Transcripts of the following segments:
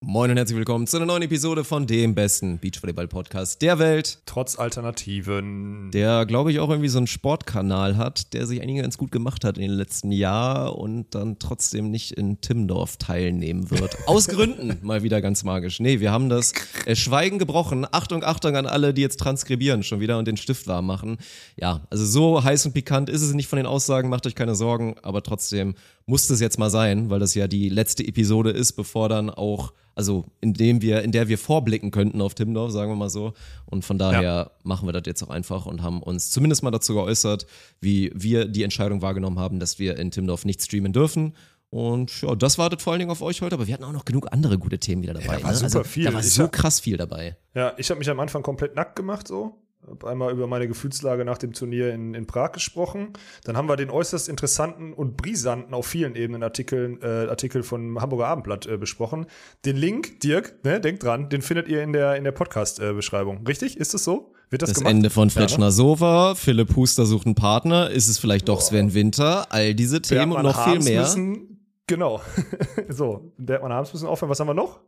Moin und herzlich willkommen zu einer neuen Episode von dem besten Beachvolleyball-Podcast der Welt. Trotz Alternativen. Der, glaube ich, auch irgendwie so einen Sportkanal hat, der sich eigentlich ganz gut gemacht hat in den letzten Jahren und dann trotzdem nicht in Timmendorf teilnehmen wird. Aus Gründen, mal wieder ganz magisch. Nee, wir haben das äh, Schweigen gebrochen. Achtung, Achtung an alle, die jetzt transkribieren schon wieder und den Stift warm machen. Ja, also so heiß und pikant ist es nicht von den Aussagen, macht euch keine Sorgen, aber trotzdem muss es jetzt mal sein, weil das ja die letzte Episode ist, bevor dann auch also in dem wir, in der wir vorblicken könnten auf Timdorf, sagen wir mal so. Und von daher ja. machen wir das jetzt auch einfach und haben uns zumindest mal dazu geäußert, wie wir die Entscheidung wahrgenommen haben, dass wir in Timdorf nicht streamen dürfen. Und ja, das wartet vor allen Dingen auf euch heute, aber wir hatten auch noch genug andere gute Themen wieder dabei. Ja, da war ne? super also, viel. Da war ich so hab, krass viel dabei. Ja, ich habe mich am Anfang komplett nackt gemacht so habe einmal über meine Gefühlslage nach dem Turnier in, in Prag gesprochen. Dann haben wir den äußerst interessanten und brisanten auf vielen Ebenen Artikeln, äh, Artikel von Hamburger Abendblatt äh, besprochen. Den Link, Dirk, ne, denkt dran, den findet ihr in der, in der Podcast-Beschreibung. Richtig? Ist das so? Wird das, das gemacht? Ende von Fletschner ja, ne? Sova, Philipp Huster sucht einen Partner, ist es vielleicht doch Sven Winter, all diese Themen und noch viel mehr. Müssen, genau. so, Bergmann Harms müssen aufhören. Was haben wir noch?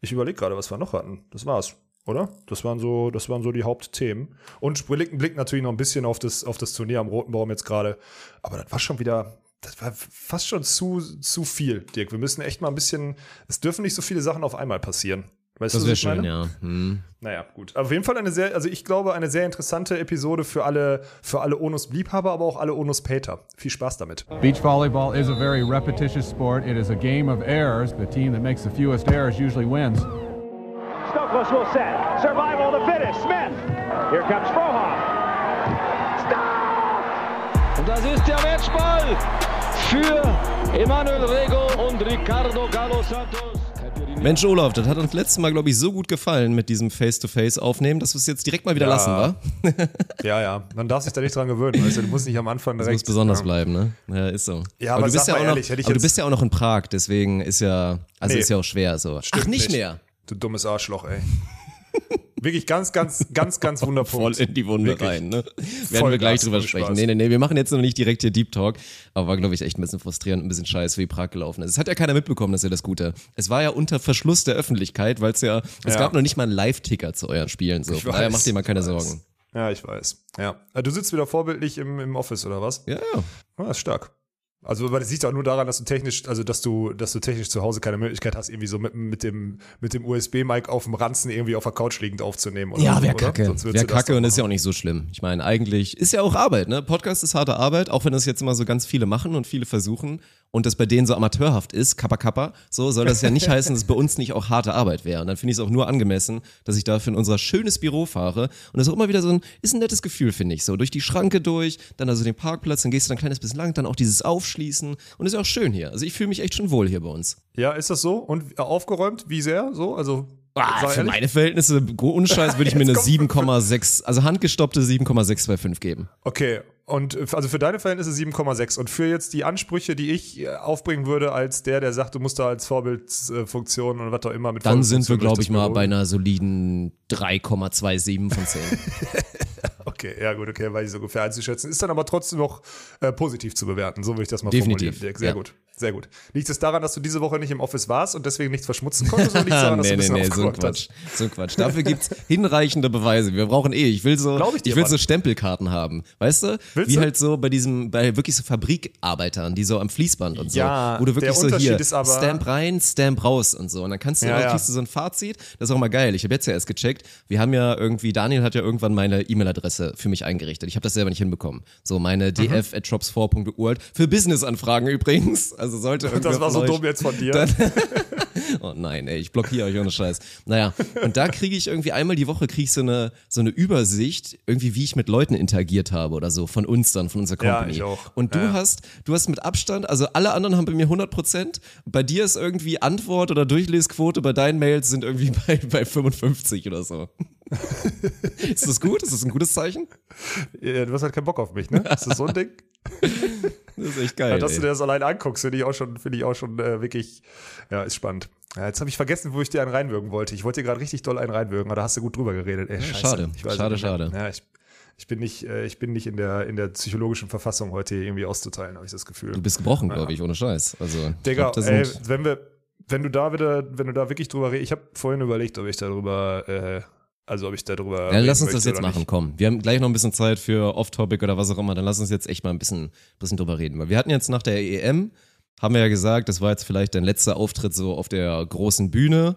Ich überlege gerade, was wir noch hatten. Das war's oder? Das waren so, das waren so die Hauptthemen. Und blicken, blicken natürlich noch ein bisschen auf das, auf das Turnier am Roten Baum jetzt gerade. Aber das war schon wieder, das war fast schon zu, zu viel, Dirk. Wir müssen echt mal ein bisschen, es dürfen nicht so viele Sachen auf einmal passieren. Weißt das wäre schön, ja. Hm. Naja, gut. Auf jeden Fall eine sehr, also ich glaube, eine sehr interessante Episode für alle, für alle Onus-Liebhaber, aber auch alle Onus-Pater. Viel Spaß damit. Beach volleyball is a very repetitious sport. It is a game of errors. The team that makes the fewest errors usually wins. Stokos will set. Survival of the fittest. Smith. Here comes Frohoff. Stop! Und das ist der Matchball für Emanuel Rego und Ricardo Galo Santos. Mensch, Olaf, das hat uns letztes Mal, glaube ich, so gut gefallen mit diesem Face-to-Face-Aufnehmen, dass wir es jetzt direkt mal wieder ja. lassen, wa? ja, ja. Man darf sich da nicht dran gewöhnen. Weißt du, du musst nicht am Anfang direkt. Das muss besonders ja. bleiben, ne? Ja, ist so. Ja, aber, aber du bist ja auch ehrlich, noch, aber du bist ja auch noch in Prag, deswegen ist ja, also nee. ist ja auch schwer so. Stimmt Ach, nicht, nicht mehr. Du dummes Arschloch, ey. Wirklich ganz, ganz, ganz, ganz wundervoll. Voll in die Wunde Wirklich. rein, ne? Werden wir gleich drüber sprechen. Spaß. Nee, nee, nee, wir machen jetzt noch nicht direkt hier Deep Talk, aber war, glaube ich, echt ein bisschen frustrierend, ein bisschen scheiße, wie Prag gelaufen ist. Es hat ja keiner mitbekommen, das ist ja das Gute. Es war ja unter Verschluss der Öffentlichkeit, weil es ja, es ja. gab noch nicht mal einen Live-Ticker zu euren Spielen, so. Von daher macht ihr mal keine Sorgen. Ja, ich weiß. Ja. Äh, du sitzt wieder vorbildlich im, im Office, oder was? Ja, ja. Ah, ist stark. Also, weil das liegt auch nur daran, dass du technisch, also dass du, dass du technisch zu Hause keine Möglichkeit hast, irgendwie so mit, mit dem, mit dem USB-Mic auf dem Ranzen irgendwie auf der Couch liegend aufzunehmen. Oder ja, wäre kacke. Wäre kacke und ist ja auch nicht so schlimm. Ich meine, eigentlich ist ja auch Arbeit, ne? Podcast ist harte Arbeit, auch wenn das jetzt immer so ganz viele machen und viele versuchen und das bei denen so amateurhaft ist, kappa kappa, so soll das ja nicht heißen, dass es bei uns nicht auch harte Arbeit wäre. Und dann finde ich es auch nur angemessen, dass ich dafür in unser schönes Büro fahre. Und das ist auch immer wieder so ein, ist ein nettes Gefühl, finde ich. So durch die Schranke durch, dann also den Parkplatz, dann gehst du ein kleines bisschen lang, dann auch dieses Aufschließen. Und es ist auch schön hier. Also ich fühle mich echt schon wohl hier bei uns. Ja, ist das so? Und aufgeräumt? Wie sehr? So? Also Ah, für meine Verhältnisse, unscheiß, würde ich mir eine 7,6, also handgestoppte 7,625 geben. Okay, und also für deine Verhältnisse 7,6. Und für jetzt die Ansprüche, die ich äh, aufbringen würde, als der, der sagt, du musst da als Vorbildfunktion und was auch immer mit Dann sind wir, glaube ich, mal bei einer soliden 3,27 von 10. okay, ja gut, okay, weiß ich so ungefähr einzuschätzen. Ist dann aber trotzdem noch äh, positiv zu bewerten, so würde ich das mal Definitiv. formulieren. Sehr ja. gut. Sehr gut. Liegt es daran, dass du diese Woche nicht im Office warst und deswegen nichts verschmutzen konntest? Oder liegt es daran, dass nee, du ein bisschen nee, nee, so ein Quatsch. So ein Quatsch. Dafür gibt's hinreichende Beweise. Wir brauchen eh, ich will so, ich, ich will so Stempelkarten haben. Weißt du? Willst Wie du? halt so bei diesem, bei wirklich so Fabrikarbeitern, die so am Fließband und so. Ja, wo du wirklich so hier, Stamp rein, Stamp raus und so. Und dann kannst du, ja, ja. kriegst du so ein Fazit. Das ist auch mal geil. Ich habe jetzt ja erst gecheckt. Wir haben ja irgendwie, Daniel hat ja irgendwann meine E-Mail-Adresse für mich eingerichtet. Ich habe das selber nicht hinbekommen. So meine mhm. df at drops4.org für Business-Anfragen übrigens. Also sollte Das war so dumm jetzt von dir. Dann, oh nein, ey, ich blockiere euch ohne Scheiß. Naja, und da kriege ich irgendwie einmal die Woche kriege ich so eine, so eine Übersicht, irgendwie wie ich mit Leuten interagiert habe oder so, von uns dann, von unserer Company. Ja, ich auch. Und du ja. hast, du hast mit Abstand, also alle anderen haben bei mir 100 Prozent, bei dir ist irgendwie Antwort oder Durchlesquote bei deinen Mails sind irgendwie bei, bei 55 oder so. Ist das gut? Ist das ein gutes Zeichen? Ja, du hast halt keinen Bock auf mich, ne? Ist das so ein Ding? Das ist echt geil. Ja, dass ey. du dir das allein anguckst, finde ich auch schon, finde ich auch schon äh, wirklich, ja, ist spannend. Ja, jetzt habe ich vergessen, wo ich dir einen reinwürgen wollte. Ich wollte dir gerade richtig doll einen reinwürgen, aber da hast du gut drüber geredet. Ey, ja, schade, schade, schade. Ja, ich, ich bin nicht, äh, ich bin nicht in der, in der psychologischen Verfassung heute irgendwie auszuteilen, habe ich das Gefühl. Du bist gebrochen, glaube ich, ohne Scheiß. Also, Digga, glaub, ey, wenn wir, wenn du da wieder, wenn du da wirklich drüber redest, ich habe vorhin überlegt, ob ich darüber, äh, also ob ich darüber. Ja, lass uns das jetzt machen, nicht. komm. Wir haben gleich noch ein bisschen Zeit für Off-Topic oder was auch immer. Dann lass uns jetzt echt mal ein bisschen, bisschen drüber reden. Weil wir hatten jetzt nach der EM, haben wir ja gesagt, das war jetzt vielleicht dein letzter Auftritt so auf der großen Bühne,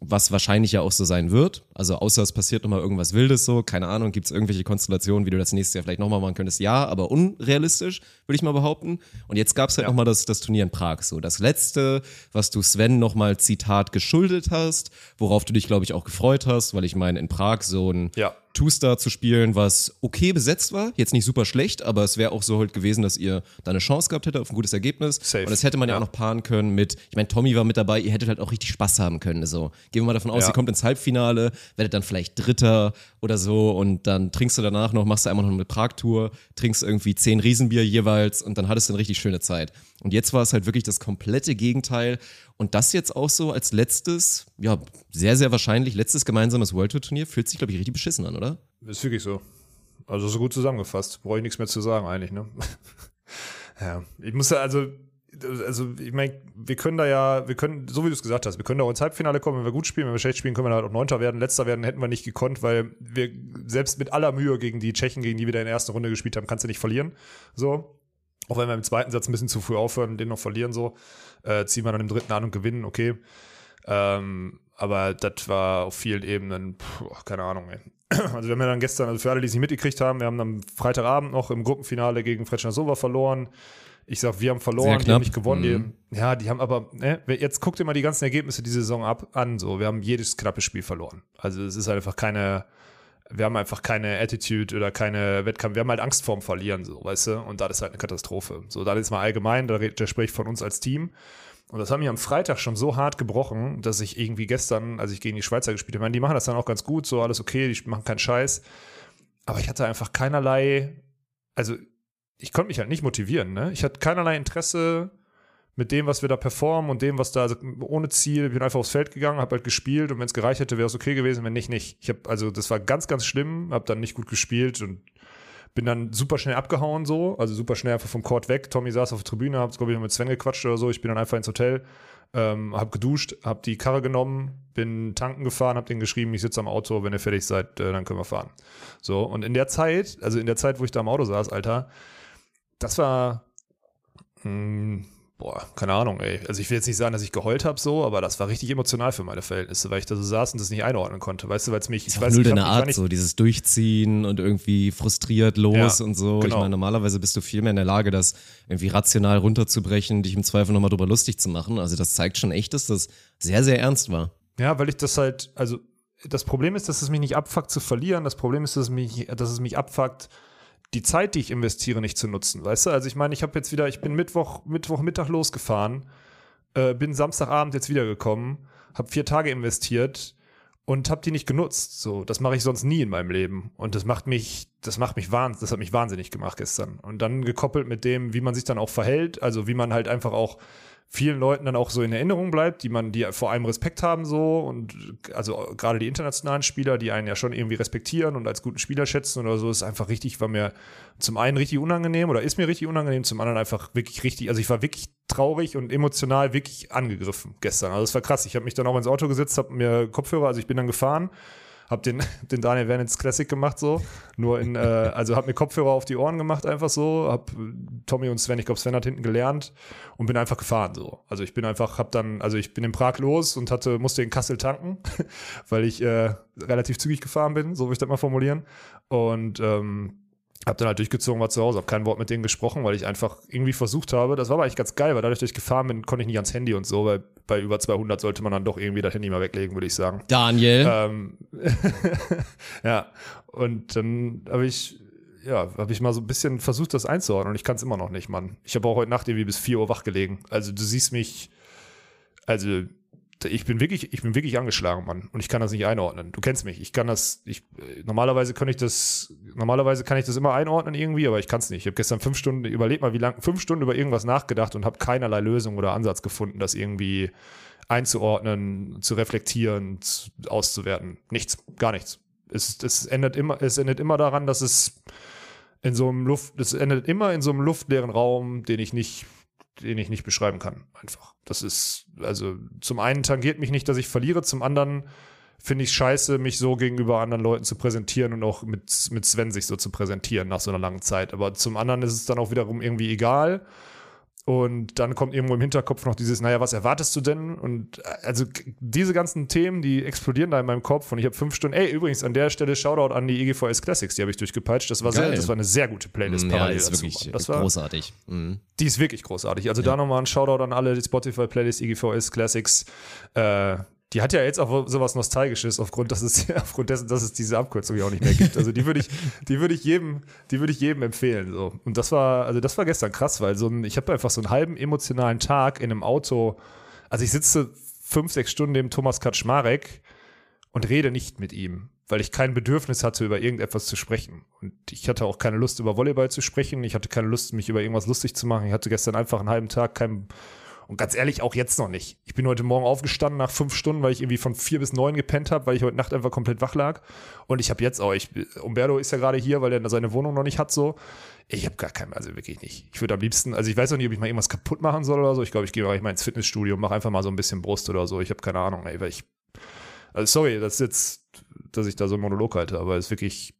was wahrscheinlich ja auch so sein wird. Also außer es passiert nochmal irgendwas Wildes so, keine Ahnung, gibt es irgendwelche Konstellationen, wie du das nächstes Jahr vielleicht nochmal machen könntest? Ja, aber unrealistisch, würde ich mal behaupten. Und jetzt gab es halt Ja. nochmal das, das Turnier in Prag. So, das letzte, was du Sven nochmal Zitat geschuldet hast, worauf du dich, glaube ich, auch gefreut hast, weil ich meine, in Prag so ein Ja. Two-Star zu spielen, was okay besetzt war. Jetzt nicht super schlecht, aber es wäre auch so halt gewesen, dass ihr da eine Chance gehabt hättet auf ein gutes Ergebnis. Safe. Und das hätte man ja, Ja. auch noch paaren können mit, ich meine, Tommy war mit dabei, ihr hättet halt auch richtig Spaß haben können. So. Gehen wir mal davon aus, Ja. ihr kommt ins Halbfinale, werdet dann vielleicht Dritter oder so und dann trinkst du danach noch, machst du einmal noch eine Prag-Tour, trinkst irgendwie zehn Riesenbier jeweils und dann hattest du eine richtig schöne Zeit. Und jetzt war es halt wirklich das komplette Gegenteil. Und das jetzt auch so als letztes, ja, sehr, sehr wahrscheinlich letztes gemeinsames World Tour Turnier, fühlt sich, glaube ich, richtig beschissen an, oder? Ist wirklich so. Also so gut zusammengefasst. Brauche ich nichts mehr zu sagen eigentlich, ne? ja. Ich muss ja, also, also ich meine, wir können da ja, wir können, so wie du es gesagt hast, wir können da auch ins Halbfinale kommen, wenn wir gut spielen, wenn wir schlecht spielen, können wir halt auch Neunter werden. Letzter werden hätten wir nicht gekonnt, weil wir selbst mit aller Mühe gegen die Tschechen, gegen die wir da in der ersten Runde gespielt haben, kannst du nicht verlieren. So. Auch wenn wir im zweiten Satz ein bisschen zu früh aufhören, den noch verlieren, so, äh, ziehen wir dann im dritten an und gewinnen, okay. Ähm, aber das war auf vielen Ebenen, puh, keine Ahnung, ey. Also wir haben ja dann gestern, also für alle, die es nicht mitgekriegt haben, wir haben am Freitagabend noch im Gruppenfinale gegen Frechnasova verloren. Ich sag, wir haben verloren, die haben nicht gewonnen. Mhm. Die, ja, die haben aber, ne, jetzt guckt ihr mal die ganzen Ergebnisse die Saison ab an. So, wir haben jedes knappe Spiel verloren. Also es ist einfach keine, wir haben einfach keine Attitude oder keine Wettkampf. Wir haben halt Angst vorm Verlieren, so, weißt du? Und das ist halt eine Katastrophe. So, das ist mal allgemein, da, da spreche ich von uns als Team. Und das haben mich am Freitag schon so hart gebrochen, dass ich irgendwie gestern, als ich gegen die Schweizer gespielt habe, ich meine, die machen das dann auch ganz gut, so alles okay, die machen keinen Scheiß. Aber ich hatte einfach keinerlei, also ich konnte mich halt nicht motivieren, ne? Ich hatte keinerlei Interesse mit dem, was wir da performen und dem, was da, also ohne Ziel, bin einfach aufs Feld gegangen, habe halt gespielt und wenn es gereicht hätte, wäre es okay gewesen, wenn nicht, nicht. Ich habe, also das war ganz, ganz schlimm, habe dann nicht gut gespielt und bin dann super schnell abgehauen so, also super schnell einfach vom Court weg. Tommy saß auf der Tribüne, hab glaube ich mit Sven gequatscht oder so. Ich bin dann einfach ins Hotel, ähm, hab geduscht, hab die Karre genommen, bin tanken gefahren, hab den geschrieben, ich sitze am Auto, wenn ihr fertig seid, äh, dann können wir fahren. So und in der Zeit, also in der Zeit, wo ich da am Auto saß, Alter, das war mh, boah, keine Ahnung, ey. Also ich will jetzt nicht sagen, dass ich geheult habe so, aber das war richtig emotional für meine Verhältnisse, weil ich da so saß und das nicht einordnen konnte. Weißt du, weil es mich, Ist ich auch weiß null ich deine ich Art, so dieses Durchziehen und irgendwie frustriert los Ja, und so. Ich genau. meine, normalerweise bist du viel mehr in der Lage, das irgendwie rational runterzubrechen, dich im Zweifel nochmal drüber lustig zu machen. Also das zeigt schon echt, dass das sehr, sehr ernst war. Ja, weil ich das halt, also das Problem ist, dass es mich nicht abfuckt zu verlieren. Das Problem ist, dass es mich, dass es mich abfuckt, die Zeit, die ich investiere, nicht zu nutzen. Weißt du? Also ich meine, ich habe jetzt wieder, ich bin Mittwoch, Mittwochmittag losgefahren, äh, bin Samstagabend jetzt wiedergekommen, habe vier Tage investiert und habe die nicht genutzt. So, das mache ich sonst nie in meinem Leben. Und das macht mich, das macht mich wahnsinnig, das hat mich wahnsinnig gemacht gestern. Und dann gekoppelt mit dem, wie man sich dann auch verhält, also wie man halt einfach auch vielen Leuten dann auch so in Erinnerung bleibt, die man, die vor allem Respekt haben so und also gerade die internationalen Spieler, die einen ja schon irgendwie respektieren und als guten Spieler schätzen oder so, ist einfach richtig, war mir zum einen richtig unangenehm oder ist mir richtig unangenehm, zum anderen einfach wirklich richtig, also ich war wirklich traurig und emotional wirklich angegriffen gestern. Also es war krass. Ich habe mich dann auch ins Auto gesetzt, habe mir Kopfhörer, also ich bin dann gefahren, habe den, den Daniel Wernitz Classic gemacht so, nur in, äh, also habe mir Kopfhörer auf die Ohren gemacht einfach so, habe Tommy und Sven, ich glaube Sven hat hinten gelernt und bin einfach gefahren so. Also ich bin einfach, habe dann, also ich bin in Prag los und hatte, musste in Kassel tanken, weil ich äh, relativ zügig gefahren bin, so würde ich das mal formulieren. Und ähm, hab dann halt durchgezogen, war zu Hause, hab kein Wort mit denen gesprochen, weil ich einfach irgendwie versucht habe, das war aber eigentlich ganz geil, weil dadurch, dass ich gefahren bin, konnte ich nicht ans Handy und so, weil bei über 200 sollte man dann doch irgendwie das Handy mal weglegen, würde ich sagen. Daniel, Ähm, ja, und dann habe ich, ja, habe ich mal so ein bisschen versucht, das einzuordnen und ich kann es immer noch nicht, Mann. Ich habe auch heute Nacht irgendwie bis 4 Uhr wach gelegen. Also du siehst mich, also ich bin wirklich, ich bin wirklich angeschlagen, Mann. Und ich kann das nicht einordnen. Du kennst mich. Ich kann das, ich, normalerweise kann ich das, normalerweise kann ich das immer einordnen irgendwie, aber ich kann es nicht. Ich habe gestern fünf Stunden, überleg mal, wie lang, fünf Stunden über irgendwas nachgedacht und habe keinerlei Lösung oder Ansatz gefunden, das irgendwie einzuordnen, zu reflektieren, zu, auszuwerten. Nichts, gar nichts. Es, es endet immer, es endet immer daran, dass es in so einem Luft, es endet immer in so einem luftleeren Raum, den ich nicht den ich nicht beschreiben kann, einfach. Das ist, also zum einen tangiert mich nicht, dass ich verliere, zum anderen finde ich scheiße, mich so gegenüber anderen Leuten zu präsentieren und auch mit, mit Sven sich so zu präsentieren nach so einer langen Zeit. Aber zum anderen ist es dann auch wiederum irgendwie egal. Und dann kommt irgendwo im Hinterkopf noch dieses, naja, was erwartest du denn? Und äh, also diese ganzen Themen, die explodieren da in meinem Kopf. Und ich habe fünf Stunden, ey, übrigens an der Stelle Shoutout an die EGVS Classics, die habe ich durchgepeitscht. Das war, sehr, das war eine sehr gute Playlist Ja, parallel ist dazu. wirklich Das war, großartig. Mhm. die ist wirklich großartig. Also da nochmal ein Shoutout an alle die Spotify-Playlist EGVS Classics. Äh, die hat ja jetzt auch sowas Nostalgisches aufgrund, dass es, aufgrund dessen, dass es diese Abkürzung ja auch nicht mehr gibt. Also die würde ich, die würde ich jedem, die würde ich jedem empfehlen. So. Und das war, also das war gestern krass, weil so ein, ich habe einfach so einen halben emotionalen Tag in einem Auto. Also ich sitze fünf, sechs Stunden neben Thomas Kaczmarek und rede nicht mit ihm, weil ich kein Bedürfnis hatte, über irgendetwas zu sprechen. Und ich hatte auch keine Lust, über Volleyball zu sprechen. Ich hatte keine Lust, mich über irgendwas lustig zu machen. Ich hatte gestern einfach einen halben Tag kein, und ganz ehrlich, auch jetzt noch nicht. Ich bin heute Morgen aufgestanden nach fünf Stunden, weil ich irgendwie von vier bis neun gepennt habe, weil ich heute Nacht einfach komplett wach lag. Und ich habe jetzt auch, ich, Umberto ist ja gerade hier, weil er seine Wohnung noch nicht hat, so. Ich habe gar keinen, also wirklich nicht. Ich würde am liebsten, also ich weiß auch nicht, ob ich mal irgendwas kaputt machen soll oder so. Ich glaube, ich gehe mal ins Fitnessstudio und mache einfach mal so ein bisschen Brust oder so. Ich habe keine Ahnung, ey, weil ich, also sorry, das ist jetzt, dass ich da so einen Monolog halte, aber es ist wirklich,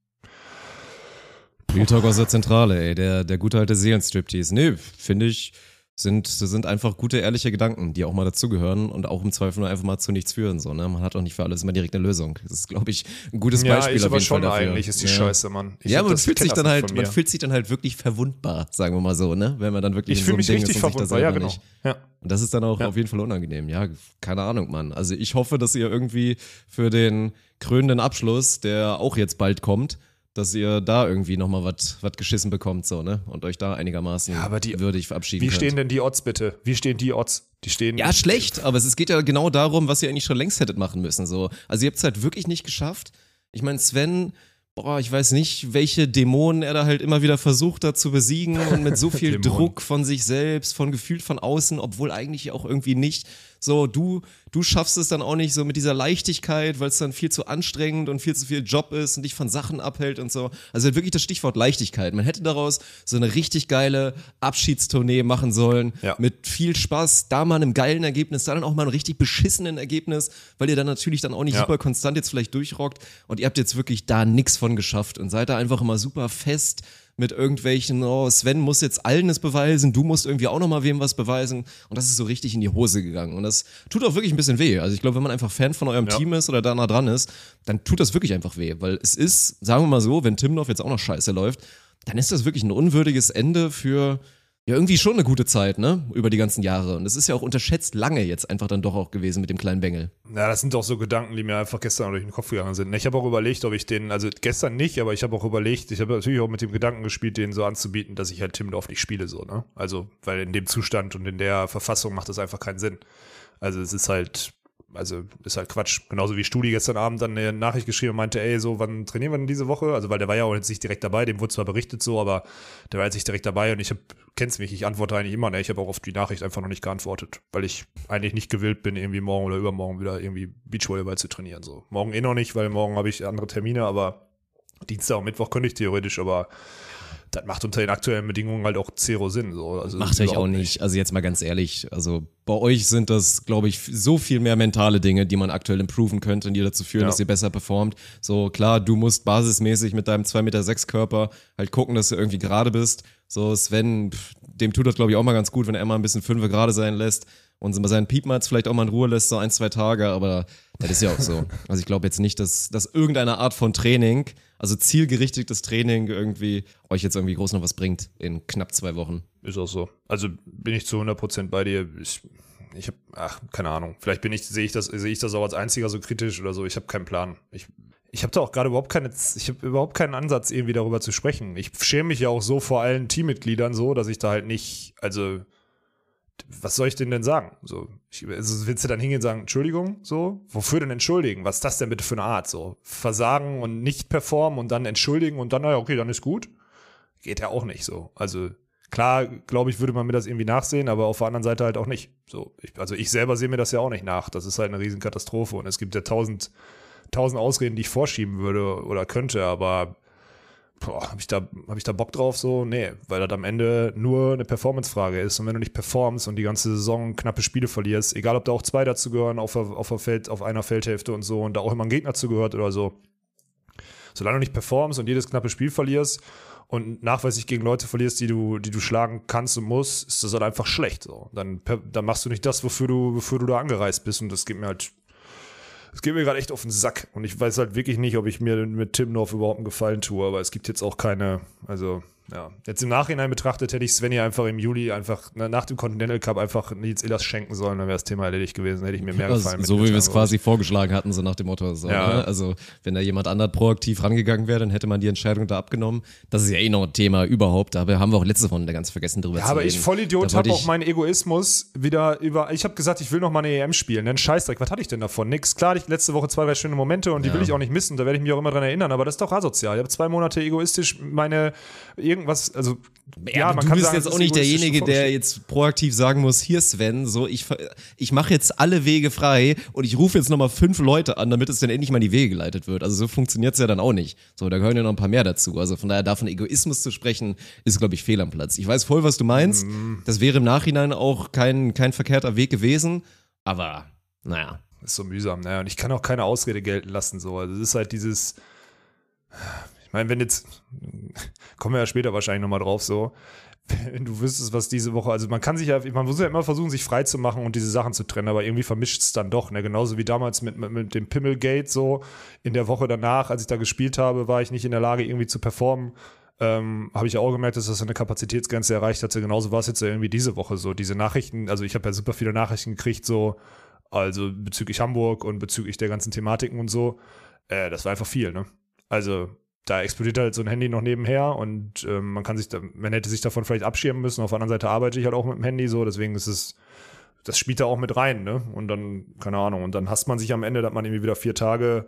Real Talk aus der Zentrale, ey, der, der gute alte Seelenstriptease. Nee, finde ich, sind, sind einfach gute, ehrliche Gedanken, die auch mal dazugehören und auch im Zweifel nur einfach mal zu nichts führen. So, ne? Man hat auch nicht für alles immer direkt eine Lösung. Das ist, glaube ich, ein gutes ja, Beispiel ich auf aber schon dafür. eigentlich, ist die ja. Scheiße, Mann. Ich ja, man fühlt sich dann halt, man fühlt sich dann halt wirklich verwundbar, sagen wir mal so, ne? Wenn man dann wirklich Ich in so mich richtig ist und verwundbar, ja, genau. nicht. Ja. Und das ist dann auch Ja. auf jeden Fall unangenehm. Ja, keine Ahnung, Mann. Also ich hoffe, dass ihr irgendwie für den krönenden Abschluss, der auch jetzt bald kommt, dass ihr da irgendwie nochmal was geschissen bekommt, so, ne? Und euch da einigermaßen Ja, aber die- würdig verabschieden Wie könnt. stehen denn die Odds bitte? Wie stehen die Odds? Die stehen. Ja, schlecht, aber es, geht ja genau darum, was ihr eigentlich schon längst hättet machen müssen. So. Also ihr habt es halt wirklich nicht geschafft. Ich meine, Sven, boah, ich weiß nicht, welche Dämonen er da halt immer wieder versucht hat zu besiegen und mit so viel. Druck von sich selbst, von gefühlt von außen, obwohl eigentlich auch irgendwie nicht. So, du, du schaffst es dann auch nicht so mit dieser Leichtigkeit, weil es dann viel zu anstrengend und viel zu viel Job ist und dich von Sachen abhält und so. Also halt wirklich das Stichwort Leichtigkeit. Man hätte daraus so eine richtig geile Abschiedstournee machen sollen Ja. mit viel Spaß, da mal einem geilen Ergebnis, da dann auch mal einem richtig beschissenen Ergebnis, weil ihr dann natürlich dann auch nicht Ja. super konstant jetzt vielleicht durchrockt und ihr habt jetzt wirklich da nix von geschafft und seid da einfach immer super fest mit irgendwelchen, oh, Sven muss jetzt allen es beweisen, du musst irgendwie auch nochmal wem was beweisen und das ist so richtig in die Hose gegangen und das tut auch wirklich ein bisschen weh. Also ich glaube, wenn man einfach Fan von eurem Ja. Team ist oder da nah dran ist, dann tut das wirklich einfach weh, weil es ist, sagen wir mal so, wenn Timdorf jetzt auch noch scheiße läuft, dann ist das wirklich ein unwürdiges Ende für ja, irgendwie schon eine gute Zeit, ne? Über die ganzen Jahre. Und es ist ja auch unterschätzt lange jetzt einfach dann doch auch gewesen mit dem kleinen Bengel. Ja, das sind doch so Gedanken, die mir einfach gestern durch den Kopf gegangen sind. Ich habe auch überlegt, ob ich den, also gestern nicht, aber ich habe auch überlegt, ich habe natürlich auch mit dem Gedanken gespielt, den so anzubieten, dass ich halt Timdorf nicht spiele, so, ne? Also, weil in dem Zustand und in der Verfassung macht das einfach keinen Sinn. Also, es ist halt, also, ist halt Quatsch. Genauso wie Studi gestern Abend dann eine Nachricht geschrieben und meinte, ey, so, wann trainieren wir denn diese Woche? Also, weil der war ja auch jetzt nicht direkt dabei, dem wurde zwar berichtet so, aber der war jetzt nicht direkt dabei und ich habe, kennst mich, ich antworte eigentlich immer, ne? Ich habe auch auf die Nachricht einfach noch nicht geantwortet, weil ich eigentlich nicht gewillt bin, irgendwie morgen oder übermorgen wieder irgendwie Beachvolleyball zu trainieren, so. Morgen eh noch nicht, weil morgen habe ich andere Termine, aber Dienstag und Mittwoch könnte ich theoretisch, aber das macht unter den aktuellen Bedingungen halt auch zero Sinn, so. Also, Macht euch auch überhaupt nicht. Also jetzt mal ganz ehrlich, also bei euch sind das, glaube ich, so viel mehr mentale Dinge, die man aktuell improven könnte und die dazu führen, Ja. dass ihr besser performt. So klar, du musst basismäßig mit deinem 2,6 Meter sechs Körper halt gucken, dass du irgendwie gerade bist. So Sven, pff, dem tut das, glaube ich, auch mal ganz gut, wenn er mal ein bisschen fünfe gerade sein lässt und seinen Piepmatz vielleicht auch mal in Ruhe lässt, so ein, zwei Tage, aber das ist ja auch so. Also ich glaube jetzt nicht, dass, dass irgendeine Art von Training, also zielgerichtetes Training irgendwie euch jetzt irgendwie groß noch was bringt in knapp zwei Wochen. Ist auch so. Also bin ich zu 100% bei dir. Ich, ich habe, ach, keine Ahnung. Vielleicht bin ich, sehe ich das, ich das auch als einziger so kritisch oder so. Ich habe keinen Plan. Ich, ich habe da auch gerade überhaupt keine, ich habe überhaupt keinen Ansatz, irgendwie darüber zu sprechen. Ich schäme mich ja auch so vor allen Teammitgliedern so, dass ich da halt nicht, also, was soll ich denen denn sagen? So, ich, also willst du dann hingehen und sagen, Entschuldigung, so? Wofür denn entschuldigen? Was ist das denn bitte für eine Art? So, versagen und nicht performen und dann entschuldigen und dann, naja, okay, dann ist gut. Geht ja auch nicht so. Also, klar, glaube ich, würde man mir das irgendwie nachsehen, aber auf der anderen Seite halt auch nicht. So, ich, also ich selber sehe mir das ja auch nicht nach. Das ist halt eine Riesenkatastrophe und es gibt ja tausend, tausend Ausreden, die ich vorschieben würde oder könnte, aber habe ich, da, hab ich da Bock drauf? So, nee, weil das am Ende nur eine Performance-Frage ist. Und wenn du nicht performst und die ganze Saison knappe Spiele verlierst, egal ob da auch zwei dazu gehören auf, auf, der Feld, auf einer Feldhälfte und so und da auch immer ein Gegner zugehört oder so, solange du nicht performst und jedes knappe Spiel verlierst und nachweislich gegen Leute verlierst, die du, die du schlagen kannst und musst, ist das halt einfach schlecht. So. Dann, dann machst du nicht das, wofür du, wofür du da angereist bist. Und das geht mir halt, das geht mir gerade echt auf den Sack. Und ich weiß halt wirklich nicht, ob ich mir mit Tim North überhaupt einen Gefallen tue, aber es gibt jetzt auch keine, also ja, jetzt im Nachhinein betrachtet hätte ich Svenny einfach im Juli einfach na, nach dem Continental Cup einfach Nils Illas schenken sollen, dann wäre das Thema erledigt gewesen, hätte ich mir mehr Also, gefallen. mit so wie wir es quasi vorgeschlagen hatten, so nach dem Motto. So, Ja. ne? Also, wenn da jemand anderes proaktiv rangegangen wäre, dann hätte man die Entscheidung da abgenommen. Das ist ja eh noch ein Thema überhaupt. Da haben wir auch letzte Woche ganz vergessen drüber Ja, zu aber reden. ich Vollidiot habe auch meinen Egoismus wieder über. Ich habe gesagt, ich will noch mal eine EM spielen. Dann Scheißdreck, was hatte ich denn davon? Nix. Klar, ich letzte Woche zwei, drei schöne Momente und die Ja. will ich auch nicht missen. Da werde ich mich auch immer dran erinnern. Aber das ist doch asozial. Ich habe zwei Monate egoistisch meine irgendwas. Also Ja, aber du bist sagen, jetzt auch nicht derjenige, der jetzt proaktiv sagen muss, hier Sven, so ich ich mache jetzt alle Wege frei und ich rufe jetzt nochmal fünf Leute an, damit es dann endlich mal in die Wege geleitet wird. Also so funktioniert's ja dann auch nicht. So, da gehören ja noch ein paar mehr dazu. Also von daher davon Egoismus zu sprechen, ist glaube ich fehl am Platz. Ich weiß voll, was du meinst. Mhm. Das wäre im Nachhinein auch kein kein verkehrter Weg gewesen, aber naja. ist so mühsam, ne? Und ich kann auch keine Ausrede gelten lassen. So. Also es ist halt dieses. Ich meine, wenn jetzt, kommen wir ja später wahrscheinlich nochmal drauf, so, wenn du wüsstest, was diese Woche, also man kann sich ja, man muss ja immer versuchen, sich frei zu machen und diese Sachen zu trennen, aber irgendwie vermischt es dann doch, ne? Genauso wie damals mit, mit, mit dem Pimmelgate, so in der Woche danach, als ich da gespielt habe, war ich nicht in der Lage, irgendwie zu performen. Ähm, habe ich ja auch gemerkt, dass das eine Kapazitätsgrenze erreicht hatte. Genauso war es jetzt ja irgendwie diese Woche so. Diese Nachrichten, also ich habe ja super viele Nachrichten gekriegt, so, also bezüglich Hamburg und bezüglich der ganzen Thematiken und so. Äh, das war einfach viel, ne? Also da explodiert halt so ein Handy noch nebenher und ähm, man kann sich, da, man hätte sich davon vielleicht abschirmen müssen. Auf der anderen Seite arbeite ich halt auch mit dem Handy so, deswegen ist es, das spielt da auch mit rein, ne? Und dann, keine Ahnung, und dann hasst man sich am Ende, dass man irgendwie wieder vier Tage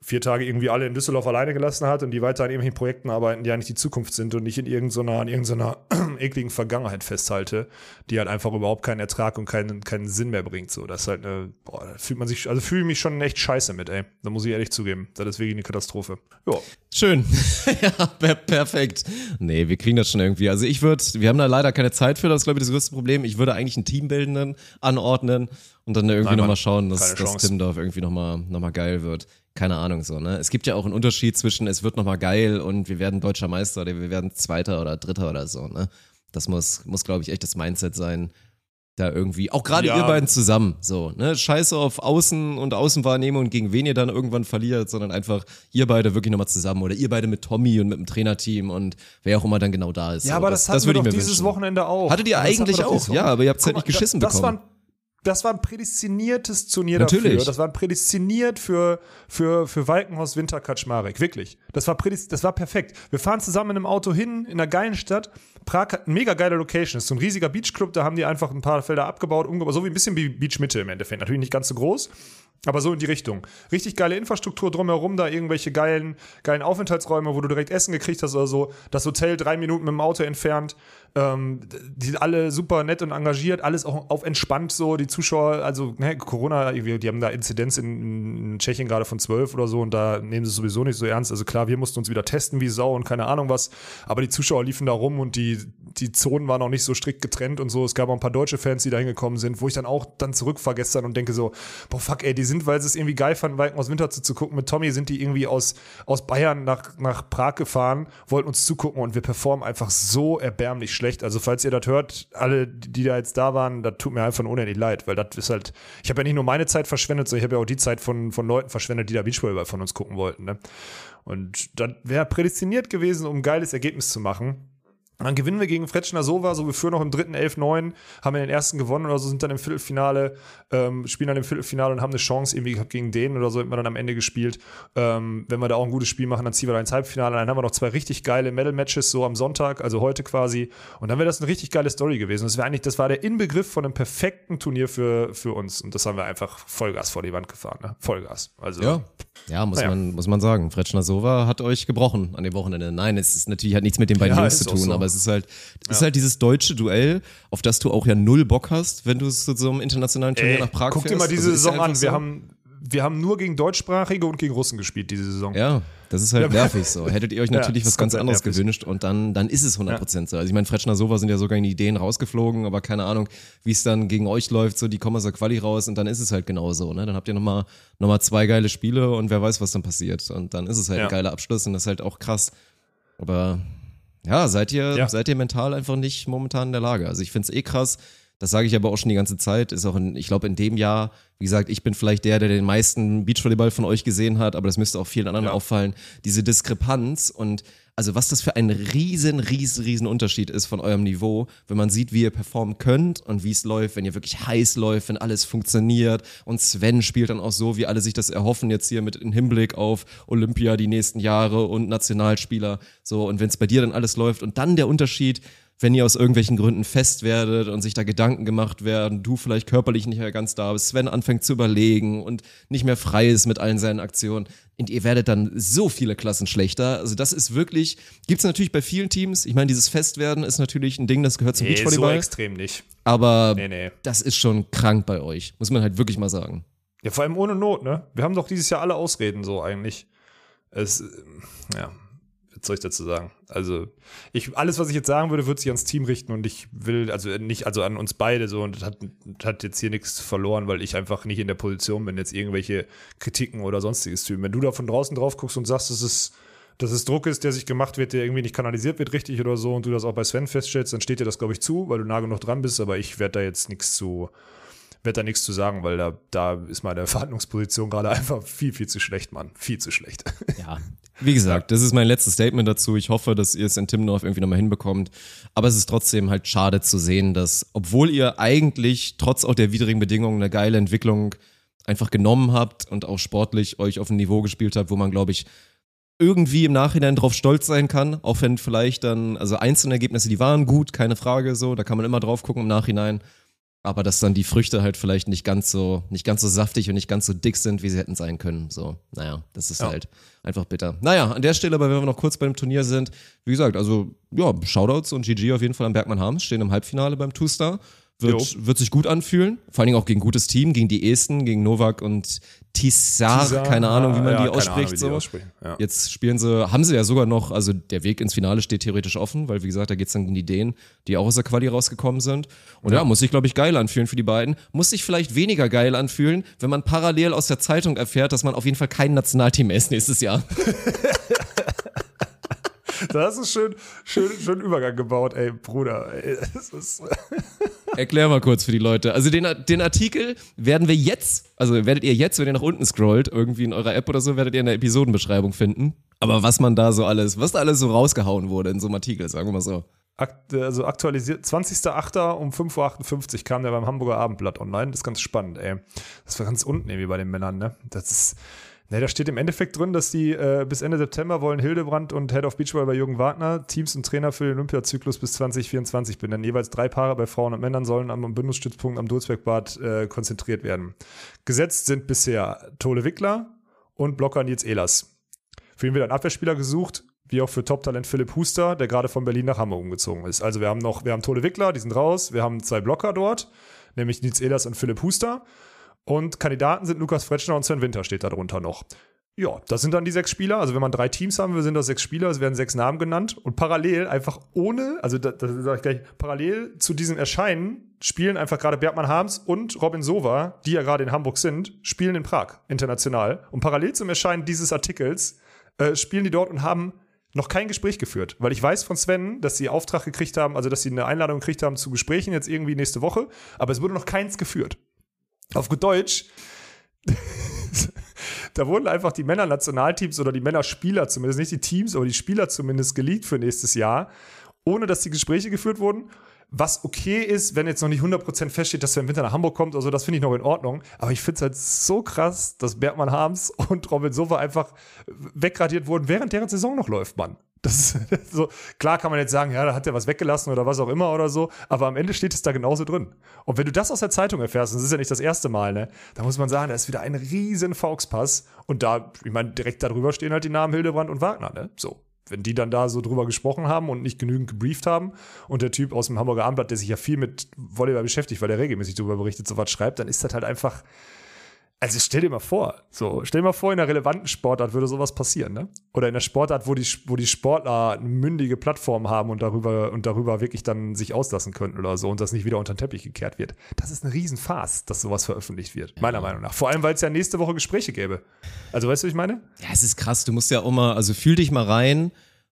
vier Tage irgendwie alle in Düsseldorf alleine gelassen hat und die weiter an irgendwelchen Projekten arbeiten, die eigentlich die Zukunft sind und nicht in irgendeiner, in irgendeiner ekligen Vergangenheit festhalte, die halt einfach überhaupt keinen Ertrag und keinen, keinen Sinn mehr bringt. So, das ist halt eine, boah, da fühlt man sich, also fühle ich mich schon echt scheiße mit, ey. Da muss ich ehrlich zugeben. Das ist wirklich eine Katastrophe. Ja. Schön. ja, per perfekt. Nee, wir kriegen das schon irgendwie. Also ich würde, wir haben da leider keine Zeit für, das ist glaube ich das größte Problem. Ich würde eigentlich einen Teambildenden anordnen und dann irgendwie nochmal schauen, dass, dass. Timmendorf irgendwie nochmal noch mal geil wird. Keine Ahnung so, ne? Es gibt ja auch einen Unterschied zwischen es wird nochmal geil und wir werden deutscher Meister oder wir werden Zweiter oder Dritter oder so, ne? Das muss, muss glaube ich, echt das Mindset sein, da irgendwie, auch gerade Ja. ihr beiden zusammen, so, ne? Scheiße auf Außen und Außenwahrnehmung und gegen wen ihr dann irgendwann verliert, sondern einfach ihr beide wirklich nochmal zusammen oder ihr beide mit Tommy und mit dem Trainerteam und wer auch immer dann genau da ist. Ja, so. aber das, hatten wir würde doch dieses wünschen. Wochenende auch. Hattet ihr Das wir eigentlich auch, ja, aber ihr habt's halt Guck nicht geschissen das, das bekommen. Das war ein prädestiniertes Turnier Natürlich. dafür. Das war prädestiniert für, für, für Walkenhorst Winter Kaczmarek. Wirklich. Das war, prädest, das war perfekt. Wir fahren zusammen in einem Auto hin, in einer geilen Stadt. Prag hat eine mega geile Location. Das ist so ein riesiger Beachclub. Da haben die einfach ein paar Felder abgebaut, umgebaut. So wie ein bisschen wie Beach Mitte im Endeffekt. Natürlich nicht ganz so groß. Aber so in die Richtung. Richtig geile Infrastruktur drumherum, da irgendwelche geilen, geilen Aufenthaltsräume, wo du direkt Essen gekriegt hast oder so. Das Hotel drei Minuten mit dem Auto entfernt. Ähm, die sind alle super nett und engagiert, alles auch auf entspannt so. Die Zuschauer, also ne, Corona, die haben da Inzidenz in, in Tschechien gerade von 12 oder so und da nehmen sie es sowieso nicht so ernst. Also klar, wir mussten uns wieder testen wie Sau und keine Ahnung was. Aber die Zuschauer liefen da rum und die, die Zonen waren auch nicht so strikt getrennt und so. Es gab auch ein paar deutsche Fans, die da hingekommen sind, wo ich dann auch dann zurückfahre gestern und denke so, boah, fuck, ey, die sind, weil sie es irgendwie geil fanden, Walken aus Winter zu, zu gucken. Mit Tommy sind die irgendwie aus, aus Bayern nach, nach Prag gefahren, wollten uns zugucken und wir performen einfach so erbärmlich schlecht. Also, falls ihr das hört, alle, die da jetzt da waren, das tut mir einfach unendlich leid, weil das ist halt, ich habe ja nicht nur meine Zeit verschwendet, sondern ich habe ja auch die Zeit von, von Leuten verschwendet, die da Beachvolleyball von uns gucken wollten. Ne? Und das wäre prädestiniert gewesen, um ein geiles Ergebnis zu machen. Dann gewinnen wir gegen Fretschner Sova, so wir führen noch im dritten 11-9, haben wir den ersten gewonnen oder so, sind dann im Viertelfinale, ähm, spielen dann im Viertelfinale und haben eine Chance irgendwie gehabt gegen den oder so, hätten wir dann am Ende gespielt. Ähm, wenn wir da auch ein gutes Spiel machen, dann ziehen wir da ins Halbfinale. Dann haben wir noch zwei richtig geile Medal-Matches so am Sonntag, also heute quasi. Und dann wäre das eine richtig geile Story gewesen. Das wäre eigentlich, das war der Inbegriff von einem perfekten Turnier für, für uns. Und das haben wir einfach Vollgas vor die Wand gefahren, ne? Vollgas. Also, Ja. Ja, muss, Naja. man, muss man sagen. Fretschner Sova hat euch gebrochen an dem Wochenende. Nein, es ist natürlich hat nichts mit den beiden Ja, Jungs zu tun, so. aber es ist halt, es ist halt dieses deutsche Duell, auf das du auch ja null Bock hast, wenn du zu so einem internationalen Turnier Ey, nach Prag guck dir fährst. mal diese Also ja Saison an. einfach Wir so. haben, wir haben nur gegen Deutschsprachige und gegen Russen gespielt diese Saison. Ja, das ist halt Ja. nervig so. Hättet ihr euch Ja, natürlich das was ganz anderes nervig. gewünscht und dann, dann ist es 100% so. Also ich meine, Fretschner Sova sind ja sogar in die Ideen rausgeflogen, aber keine Ahnung, wie es dann gegen euch läuft, so die kommen aus der Quali raus und dann ist es halt genauso, ne? Dann habt ihr nochmal noch mal zwei geile Spiele und wer weiß, was dann passiert. Und dann ist es halt Ja. ein geiler Abschluss und das ist halt auch krass. Aber ja, seid ihr, Ja. seid ihr mental einfach nicht momentan in der Lage. Also ich find's eh krass. Das sage ich aber auch schon die ganze Zeit. Ist auch in, ich glaube, in dem Jahr, wie gesagt, ich bin vielleicht der, der den meisten Beachvolleyball von euch gesehen hat, aber das müsste auch vielen anderen Ja. auffallen. Diese Diskrepanz und also was das für ein riesen, riesen, riesen Unterschied ist von eurem Niveau, wenn man sieht, wie ihr performen könnt und wie es läuft, wenn ihr wirklich heiß läuft, wenn alles funktioniert und Sven spielt dann auch so, wie alle sich das erhoffen jetzt hier mit im Hinblick auf Olympia die nächsten Jahre und Nationalspieler, so und wenn es bei dir dann alles läuft und dann der Unterschied, wenn ihr aus irgendwelchen Gründen fest werdet und sich da Gedanken gemacht werden, du vielleicht körperlich nicht mehr ganz da bist, Sven anfängt zu überlegen und nicht mehr frei ist mit allen seinen Aktionen und ihr werdet dann so viele Klassen schlechter. Also das ist wirklich, gibt's natürlich bei vielen Teams. Ich meine, dieses Festwerden ist natürlich ein Ding, das gehört zum Nee, so Beachvolleyball, extrem nicht. aber Nee, nee. das ist schon krank bei euch, muss man halt wirklich mal sagen. Ja, vor allem ohne Not, ne? Wir haben doch dieses Jahr alle Ausreden so eigentlich. Es, ja, ich dazu sagen? Also, ich, alles, was ich jetzt sagen würde, wird sich ans Team richten und ich will, also nicht, also an uns beide so und hat, hat jetzt hier nichts verloren, weil ich einfach nicht in der Position bin, jetzt irgendwelche Kritiken oder sonstiges zu üben. Wenn du da von draußen drauf guckst und sagst, dass es, dass es Druck ist, der sich gemacht wird, der irgendwie nicht kanalisiert wird richtig oder so und du das auch bei Sven feststellst, dann steht dir das, glaube ich, zu, weil du nah genug dran bist, aber ich werde da jetzt nichts zu, werde da nichts zu sagen, weil da, da ist meine Verhandlungsposition gerade einfach viel, viel zu schlecht, Mann. Viel zu schlecht. Ja. Wie gesagt, das ist mein letztes Statement dazu. Ich hoffe, dass ihr es in Timdorf irgendwie nochmal hinbekommt. Aber es ist trotzdem halt schade zu sehen, dass, obwohl ihr eigentlich trotz auch der widrigen Bedingungen eine geile Entwicklung einfach genommen habt und auch sportlich euch auf ein Niveau gespielt habt, wo man, glaube ich, irgendwie im Nachhinein drauf stolz sein kann, auch wenn vielleicht dann, also einzelne Ergebnisse, die waren gut, keine Frage, so, da kann man immer drauf gucken im Nachhinein. Aber dass dann die Früchte halt vielleicht nicht ganz so, nicht ganz so saftig und nicht ganz so dick sind, wie sie hätten sein können. So, naja, das ist Ja. halt einfach bitter. Naja, an der Stelle, aber wenn wir noch kurz beim Turnier sind, wie gesagt, also ja, Shoutouts und GG auf jeden Fall am Bergmann Harms, stehen im Halbfinale beim Two-Star. Wird, wird sich gut anfühlen, vor allen Dingen auch gegen gutes Team, gegen die Esten, gegen Novak und Tissar, keine Ahnung, wie man ja, die keine Ahnung, ausspricht. wie die so. aussprechen, ja. Jetzt spielen sie, haben sie ja sogar noch, also der Weg ins Finale steht theoretisch offen, weil wie gesagt, da geht's dann gegen die Dänen, die auch aus der Quali rausgekommen sind. Und ja, muss sich, glaube ich, geil anfühlen für die beiden. Muss sich vielleicht weniger geil anfühlen, wenn man parallel aus der Zeitung erfährt, dass man auf jeden Fall kein Nationalteam mehr ist nächstes Jahr. Da hast du schön, schön, schön Übergang gebaut, ey, Bruder. Ey, Erklär mal kurz für die Leute. Also den, den Artikel werden wir jetzt, also werdet ihr jetzt, wenn ihr nach unten scrollt, irgendwie in eurer App oder so, werdet ihr in der Episodenbeschreibung finden. Aber was man da so alles, was da alles so rausgehauen wurde in so einem Artikel, sagen wir mal so. akt, also aktualisiert, 20.08. um 5.58 Uhr kam der beim Hamburger Abendblatt online. Das ist ganz spannend, ey. Das war ganz unten irgendwie bei den Männern, ne? Das ist, ne, da steht im Endeffekt drin, dass die äh, bis Ende September wollen Hildebrand und Head of Beachball bei Jürgen Wagner Teams und Trainer für den Olympiazyklus bis 2024 benennen. Jeweils drei Paare bei Frauen und Männern sollen am Bundesstützpunkt am Dulzbergbad äh, konzentriert werden. Gesetzt sind bisher Tole Wickler und Blocker Nils Ehlers. Für ihn wird ein Abwehrspieler gesucht, wie auch für Top-Talent Philipp Huster, der gerade von Berlin nach Hamburg umgezogen ist. Also wir haben noch, wir haben Tole Wickler, die sind raus, wir haben zwei Blocker dort, nämlich Nils Ehlers und Philipp Huster. Und Kandidaten sind Lukas Fretschner und Sven Winter steht da drunter noch. Ja, das sind dann die sechs Spieler. Also wenn man drei Teams haben will, sind das sechs Spieler, es werden sechs Namen genannt. Und parallel, einfach ohne, also das, das sage ich gleich, parallel zu diesem Erscheinen spielen einfach gerade Bergmann Harms und Robin Sova, die ja gerade in Hamburg sind, spielen in Prag international. Und parallel zum Erscheinen dieses Artikels äh, spielen die dort und haben noch kein Gespräch geführt, weil ich weiß von Sven, dass sie Auftrag gekriegt haben, also dass sie eine Einladung gekriegt haben zu Gesprächen jetzt irgendwie nächste Woche, aber es wurde noch keins geführt. Auf gut Deutsch, da wurden einfach die Männer-Nationalteams oder die Männerspieler zumindest, nicht die Teams, aber die Spieler zumindest geleakt für nächstes Jahr, ohne dass die Gespräche geführt wurden. Was okay ist, wenn jetzt noch nicht 100% feststeht, dass Sven Winter nach Hamburg kommt, also das finde ich noch in Ordnung. Aber ich finde es halt so krass, dass Bergmann Harms und Robin Sova einfach wegradiert wurden, während deren Saison noch läuft, Mann. Das ist so, klar kann man jetzt sagen, ja, da hat er was weggelassen oder was auch immer oder so, aber am Ende steht es da genauso drin. Und wenn du das aus der Zeitung erfährst, und das ist ja nicht das erste Mal, ne, da muss man sagen, da ist wieder ein riesen Fauxpass und da, ich meine, direkt darüber stehen halt die Namen Hildebrand und Wagner, ne, so. Wenn die dann da so drüber gesprochen haben und nicht genügend gebrieft haben und der Typ aus dem Hamburger Abendblatt, der sich ja viel mit Volleyball beschäftigt, weil er regelmäßig darüber berichtet, so was schreibt, dann ist das halt einfach, Also stell dir mal vor, so, stell dir mal vor, in einer relevanten Sportart würde sowas passieren, ne? Oder in einer Sportart, wo die, wo die Sportler eine mündige Plattform haben und darüber, und darüber wirklich dann sich auslassen könnten oder so und das nicht wieder unter den Teppich gekehrt wird. Das ist eine Riesenfarce, dass sowas veröffentlicht wird, meiner Meinung nach. Vor allem, weil es ja nächste Woche Gespräche gäbe. Also weißt du, was ich meine? Ja, es ist krass. Du musst ja auch mal, also fühl dich mal rein.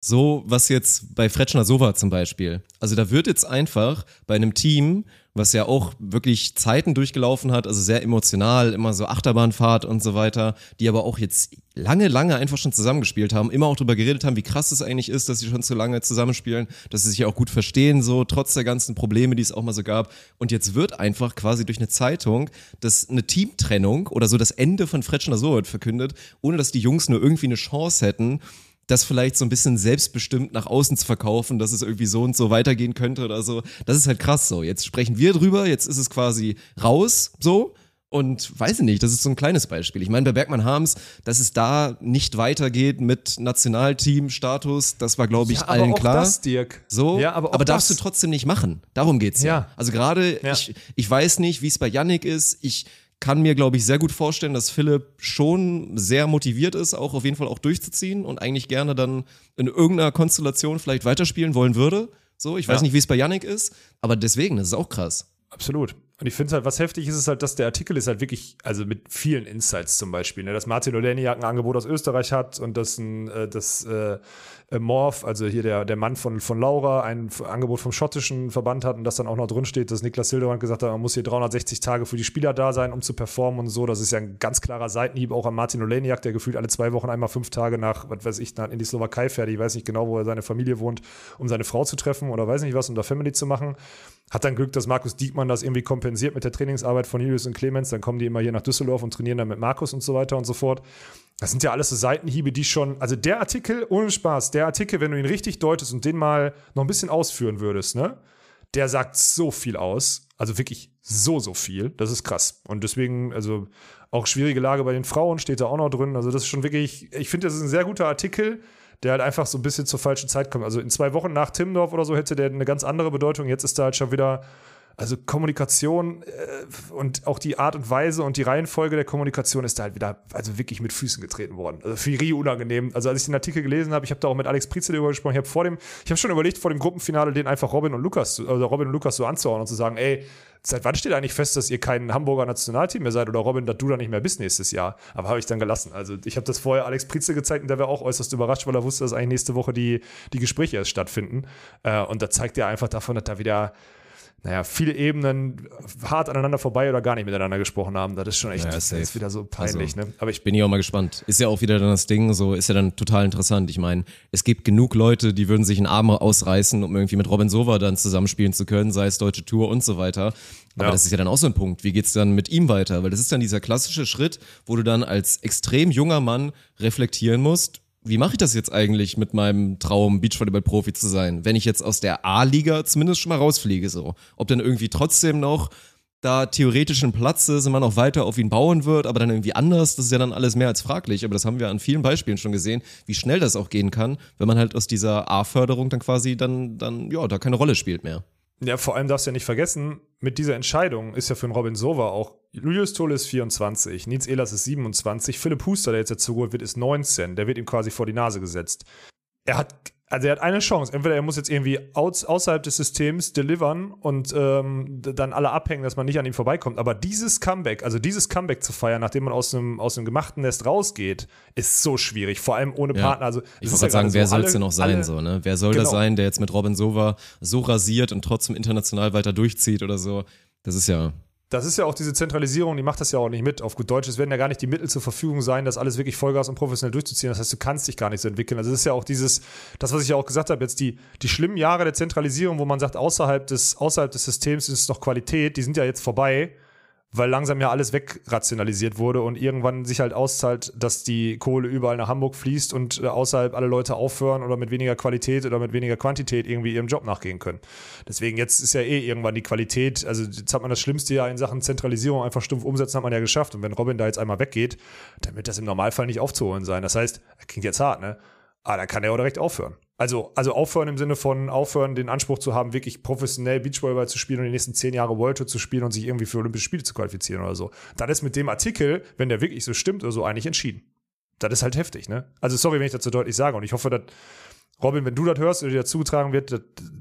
So, was jetzt bei Fretschner so war zum Beispiel. Also da wird jetzt einfach bei einem Team, was ja auch wirklich Zeiten durchgelaufen hat, also sehr emotional, immer so Achterbahnfahrt und so weiter, die aber auch jetzt lange, lange einfach schon zusammengespielt haben, immer auch darüber geredet haben, wie krass es eigentlich ist, dass sie schon so lange zusammenspielen, dass sie sich ja auch gut verstehen, so trotz der ganzen Probleme, die es auch mal so gab. Und jetzt wird einfach quasi durch eine Zeitung das eine Teamtrennung oder so das Ende von Fretschner so verkündet, ohne dass die Jungs nur irgendwie eine Chance hätten, das vielleicht so ein bisschen selbstbestimmt nach außen zu verkaufen, dass es irgendwie so und so weitergehen könnte oder so. Das ist halt krass so. Jetzt sprechen wir drüber, jetzt ist es quasi raus so. Und weiß ich nicht, das ist so ein kleines Beispiel. Ich meine, bei Bergmann Harms, dass es da nicht weitergeht mit Nationalteam-Status, das war, glaube ich, Ja, aber allen auch klar. das, Dirk. So, Ja, aber aber darfst das. du trotzdem nicht machen. Darum geht's ja. Ja. Also gerade, Ja. ich, ich weiß nicht, wie es bei Yannick ist. Ich kann mir, glaube ich, sehr gut vorstellen, dass Philipp schon sehr motiviert ist, auch auf jeden Fall auch durchzuziehen und eigentlich gerne dann in irgendeiner Konstellation vielleicht weiterspielen wollen würde. So, ich weiß Ja. nicht, wie es bei Yannick ist, aber deswegen, das ist auch krass. Absolut. Und ich finde halt, was heftig ist, ist halt, dass der Artikel ist halt wirklich, also mit vielen Insights zum Beispiel, ne, dass Martin Oleniak ein Angebot aus Österreich hat und dass ein, äh, das äh, Morph, also hier der, der Mann von, von Laura, ein Angebot vom schottischen Verband hat und das dann auch noch drin steht, dass Niklas Hildebrand gesagt hat, man muss hier 360 Tage für die Spieler da sein, um zu performen und so. Das ist ja ein ganz klarer Seitenhieb auch an Martin Oleniak, der gefühlt alle zwei Wochen einmal fünf Tage nach, was weiß ich, nach, in die Slowakei fährt. Ich weiß nicht genau, wo er seine Familie wohnt, um seine Frau zu treffen oder weiß nicht was, um da Family zu machen. Hat dann Glück, dass Markus Diekmann das irgendwie kompensiert mit der Trainingsarbeit von Julius und Clemens. Dann kommen die immer hier nach Düsseldorf und trainieren dann mit Markus und so weiter und so fort. Das sind ja alles so Seitenhiebe, die schon, also der Artikel, ohne Spaß, der Artikel, wenn du ihn richtig deutest und den mal noch ein bisschen ausführen würdest, ne? Der sagt so viel aus. Also wirklich so, so viel. Das ist krass. Und deswegen, also auch schwierige Lage bei den Frauen steht da auch noch drin. Also das ist schon wirklich, ich finde, das ist ein sehr guter Artikel, der halt einfach so ein bisschen zur falschen Zeit kommt. Also in zwei Wochen nach Timmendorf oder so hätte der eine ganz andere Bedeutung. Jetzt ist da halt schon wieder, also Kommunikation äh, und auch die Art und Weise und die Reihenfolge der Kommunikation ist da halt wieder, also wirklich mit Füßen getreten worden. Also für Rie unangenehm. Also als ich den Artikel gelesen habe, ich habe da auch mit Alex Prize darüber gesprochen, ich habe vor dem, ich habe schon überlegt, vor dem Gruppenfinale den einfach Robin und Lukas, also Robin und Lukas so anzuhauen und zu sagen, ey, seit wann steht eigentlich fest, dass ihr kein Hamburger Nationalteam mehr seid oder Robin, dass du da nicht mehr bist nächstes Jahr? Aber habe ich dann gelassen. Also ich habe das vorher Alex Prize gezeigt und der war auch äußerst überrascht, weil er wusste, dass eigentlich nächste Woche die, die Gespräche erst stattfinden. Äh, und da zeigt er einfach davon, dass da wieder naja, viele Ebenen hart aneinander vorbei oder gar nicht miteinander gesprochen haben. Das ist schon echt, Ja, das ist wieder so peinlich, Also, ne? Aber ich Bin ich auch mal gespannt. Ist ja auch wieder dann das Ding, so ist ja dann total interessant. Ich meine, es gibt genug Leute, die würden sich einen Arm ausreißen, um irgendwie mit Robin Sova dann zusammenspielen zu können, sei es Deutsche Tour und so weiter. Aber Ja. das ist ja dann auch so ein Punkt. Wie geht's dann mit ihm weiter? Weil das ist dann dieser klassische Schritt, wo du dann als extrem junger Mann reflektieren musst. Wie mache ich das jetzt eigentlich mit meinem Traum, Beachvolleyball-Profi zu sein, wenn ich jetzt aus der A-Liga zumindest schon mal rausfliege? So, ob dann irgendwie trotzdem noch da theoretisch ein Platz ist und man auch weiter auf ihn bauen wird, aber dann irgendwie anders, das ist ja dann alles mehr als fraglich. Aber das haben wir an vielen Beispielen schon gesehen, wie schnell das auch gehen kann, wenn man halt aus dieser A-Förderung dann quasi dann, dann, ja, da keine Rolle spielt mehr. Ja, vor allem darfst du ja nicht vergessen, mit dieser Entscheidung ist ja für den Robin Sova auch Julius Tolle ist 24, Nils Ehlers ist 27, Philipp Huster, der jetzt dazu geholt wird, ist 19. Der wird ihm quasi vor die Nase gesetzt. Er hat, also er hat eine Chance. Entweder er muss jetzt irgendwie aus, außerhalb des Systems delivern und ähm, dann alle abhängen, dass man nicht an ihm vorbeikommt. Aber dieses Comeback, also dieses Comeback zu feiern, nachdem man aus einem, aus einem gemachten Nest rausgeht, ist so schwierig. Vor allem ohne Ja. Partner. Also, Ich wollte ja sagen, wer so, soll es denn noch sein, alle- so, ne? Wer soll Genau. das sein, der jetzt mit Robin Sova so rasiert und trotzdem international weiter durchzieht oder so? Das ist ja, Das ist ja auch diese Zentralisierung, die macht das ja auch nicht mit. Auf gut Deutsch, es werden ja gar nicht die Mittel zur Verfügung sein, das alles wirklich Vollgas und professionell durchzuziehen. Das heißt, du kannst dich gar nicht so entwickeln. Also das ist ja auch dieses, das, was ich ja auch gesagt habe, jetzt die, die schlimmen Jahre der Zentralisierung, wo man sagt, außerhalb des, außerhalb des Systems ist es noch Qualität, die sind ja jetzt vorbei, weil langsam ja alles wegrationalisiert wurde und irgendwann sich halt auszahlt, dass die Kohle überall nach Hamburg fließt und äh, außerhalb alle Leute aufhören oder mit weniger Qualität oder mit weniger Quantität irgendwie ihrem Job nachgehen können. Deswegen jetzt ist ja eh irgendwann die Qualität, also jetzt hat man das Schlimmste ja in Sachen Zentralisierung einfach stumpf umsetzen, hat man ja geschafft. Und wenn Robin da jetzt einmal weggeht, dann wird das im Normalfall nicht aufzuholen sein. Das heißt, klingt jetzt hart, ne? Aber dann kann er auch direkt aufhören. Also, also aufhören im Sinne von aufhören, den Anspruch zu haben, wirklich professionell Beachvolleyball zu spielen und die nächsten zehn Jahre World Tour zu spielen und sich irgendwie für Olympische Spiele zu qualifizieren oder so. Dann ist mit dem Artikel, wenn der wirklich so stimmt oder so, eigentlich entschieden. Das ist halt heftig, ne? Also sorry, wenn ich das so deutlich sage und ich hoffe, dass Robin, wenn du das hörst oder dir das zugetragen wird,